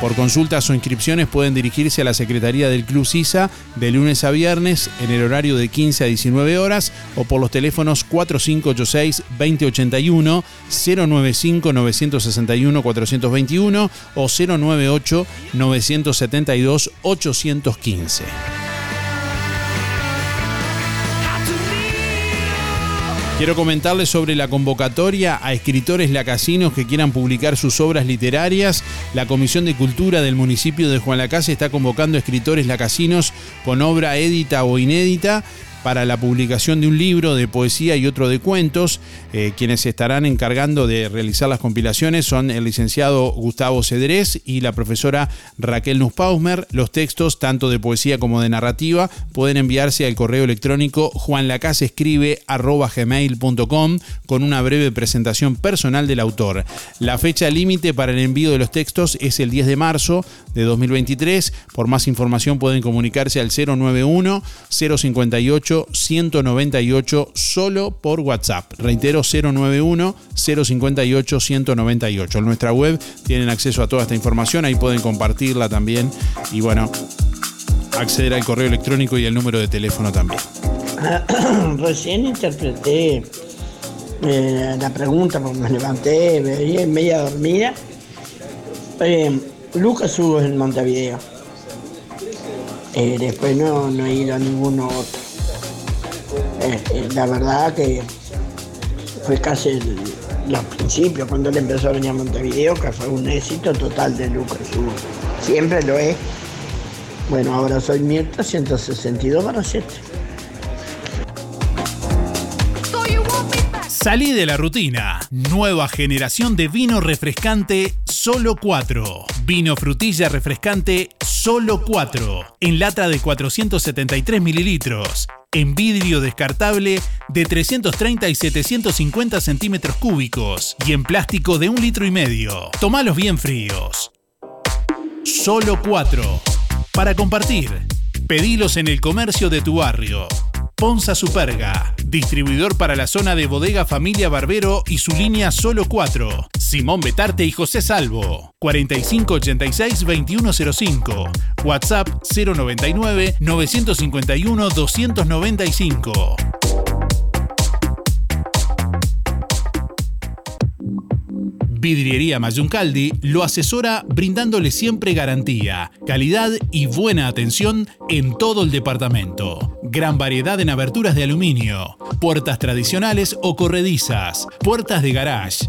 Por consultas o inscripciones pueden dirigirse a la Secretaría del Club CISA de lunes a viernes en el horario de 15 a 19 horas o por los teléfonos 4586-2081, 095-961-421 o 098-972-815. Quiero comentarles sobre la convocatoria a escritores lacasinos que quieran publicar sus obras literarias. La Comisión de Cultura del municipio de Juan Lacase está convocando a escritores lacasinos con obra édita o inédita para la publicación de un libro de poesía y otro de cuentos. Eh, quienes se estarán encargando de realizar las compilaciones son el licenciado Gustavo Cedrés y la profesora Raquel Nusspausmer. Los textos, tanto de poesía como de narrativa, pueden enviarse al correo electrónico juanlacasescribe.gmail.com con una breve presentación personal del autor. La fecha límite para el envío de los textos es el 10 de marzo de 2023. Por más información pueden comunicarse al 091 058 198 solo por WhatsApp. Reitero 091 058 198. En nuestra web tienen acceso a toda esta información, ahí pueden compartirla también y bueno, acceder al correo electrónico y el número de teléfono también. Recién interpreté eh, la pregunta porque me levanté, veía media dormida. Eh, Lucas Hugo en Montevideo. Eh, después no, no he ido a ninguno otro. Eh, eh, la verdad que fue casi el- los principios cuando él empezó a venir a Montevideo, que fue un éxito total de Lucas. Siempre lo es. Bueno, ahora soy Mirta 162 para 7. Salí de la rutina. Nueva generación de vino refrescante Solo 4. Vino frutilla refrescante Solo 4. En lata de 473 mililitros. En vidrio descartable de 330 y 750 centímetros cúbicos. Y en plástico de un litro y medio. Tomalos bien fríos. Solo 4. Para compartir. Pedilos en el comercio de tu barrio. Ponza Superga, distribuidor para la zona de bodega Familia Barbero y su línea Solo 4. Simón Betarte y José Salvo. 4586-2105. WhatsApp 099-951-295. Vidriería Mayuncaldi lo asesora brindándole siempre garantía, calidad y buena atención en todo el departamento. Gran variedad en aberturas de aluminio, puertas tradicionales o corredizas, puertas de garage,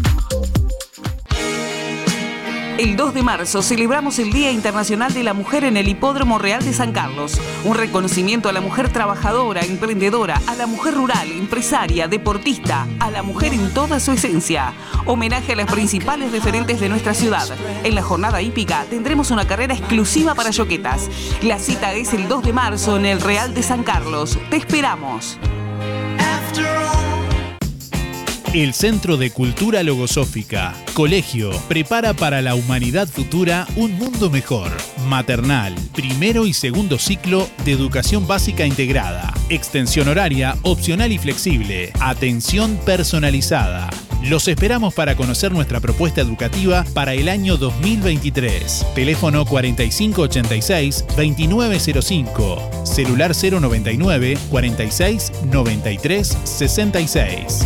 El 2 de marzo celebramos el Día Internacional de la Mujer en el Hipódromo Real de San Carlos. Un reconocimiento a la mujer trabajadora, emprendedora, a la mujer rural, empresaria, deportista, a la mujer en toda su esencia. Homenaje a las principales referentes de nuestra ciudad. En la jornada hípica tendremos una carrera exclusiva para yoquetas. La cita es el 2 de marzo en el Real de San Carlos. Te esperamos. El Centro de Cultura Logosófica, Colegio, prepara para la humanidad futura un mundo mejor. Maternal, primero y segundo ciclo de educación básica integrada. Extensión horaria, opcional y flexible. Atención personalizada. Los esperamos para conocer nuestra propuesta educativa para el año 2023. Teléfono 4586-2905. Celular 099 46 93 66.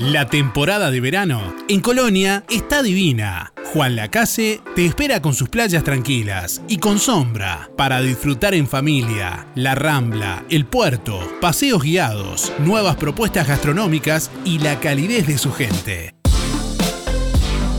La temporada de verano en Colonia está divina. Juan Lacase te espera con sus playas tranquilas y con sombra para disfrutar en familia, la rambla, el puerto, paseos guiados, nuevas propuestas gastronómicas y la calidez de su gente.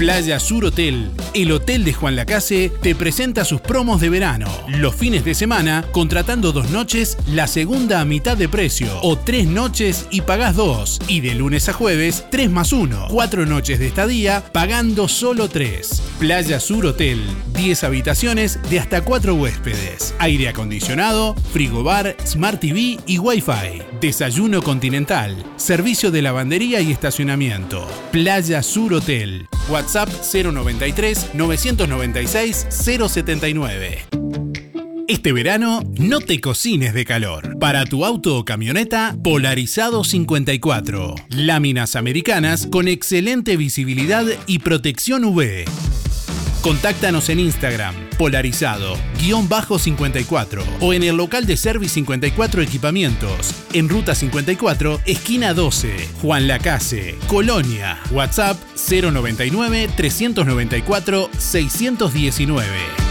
Playa Sur Hotel, el hotel de Juan Lacase, te presenta sus promos de verano. Los fines de semana, contratando dos noches, la segunda a mitad de precio. O tres noches y pagás dos. Y de lunes a jueves, tres más uno. Cuatro noches de estadía, pagando solo tres. Playa Sur Hotel, 10 habitaciones de hasta cuatro huéspedes. Aire acondicionado, frigobar, Smart TV y Wi-Fi. Desayuno continental, servicio de lavandería y estacionamiento. Playa Sur Hotel. WhatsApp 093 996 079. Este verano no te cocines de calor. Para tu auto o camioneta, Polarizado 54. Láminas americanas con excelente visibilidad y protección UV. Contáctanos en Instagram, polarizado-54 o en el local de Service 54 Equipamientos, en Ruta 54, esquina 12, Juan Lacase, Colonia. WhatsApp 099-394-619.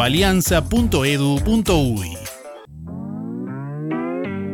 www.alianza.edu.uy.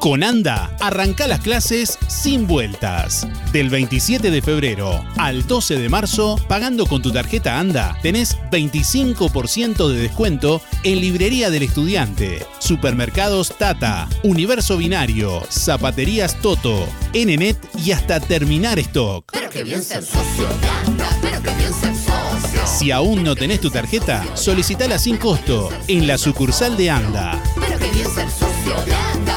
Con Anda, arranca las clases sin vueltas. Del 27 de febrero al 12 de marzo, pagando con tu tarjeta Anda, tenés 25% de descuento en Librería del Estudiante, Supermercados Tata, Universo Binario, Zapaterías Toto, NNET y hasta terminar stock. Pero que bien ser socio de Anda, pero que bien ser socio. Si aún no tenés tu tarjeta, solicitala sin costo en la sucursal de Anda. Pero que bien ser socio de Anda,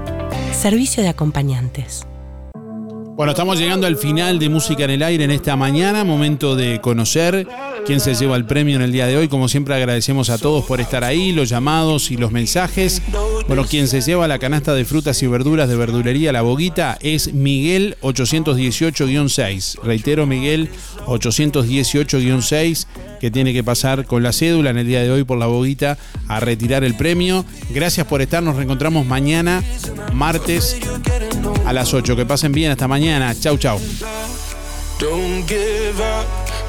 Servicio de acompañantes. Bueno, estamos llegando al final de Música en el Aire en esta mañana, momento de conocer quién se lleva el premio en el día de hoy. Como siempre agradecemos a todos por estar ahí, los llamados y los mensajes. Bueno, quien se lleva la canasta de frutas y verduras de verdulería La Boguita es Miguel 818-6. Reitero, Miguel 818-6 que tiene que pasar con la cédula en el día de hoy por la boguita a retirar el premio. Gracias por estar, nos reencontramos mañana, martes a las 8. Que pasen bien, hasta mañana. Chau, chau.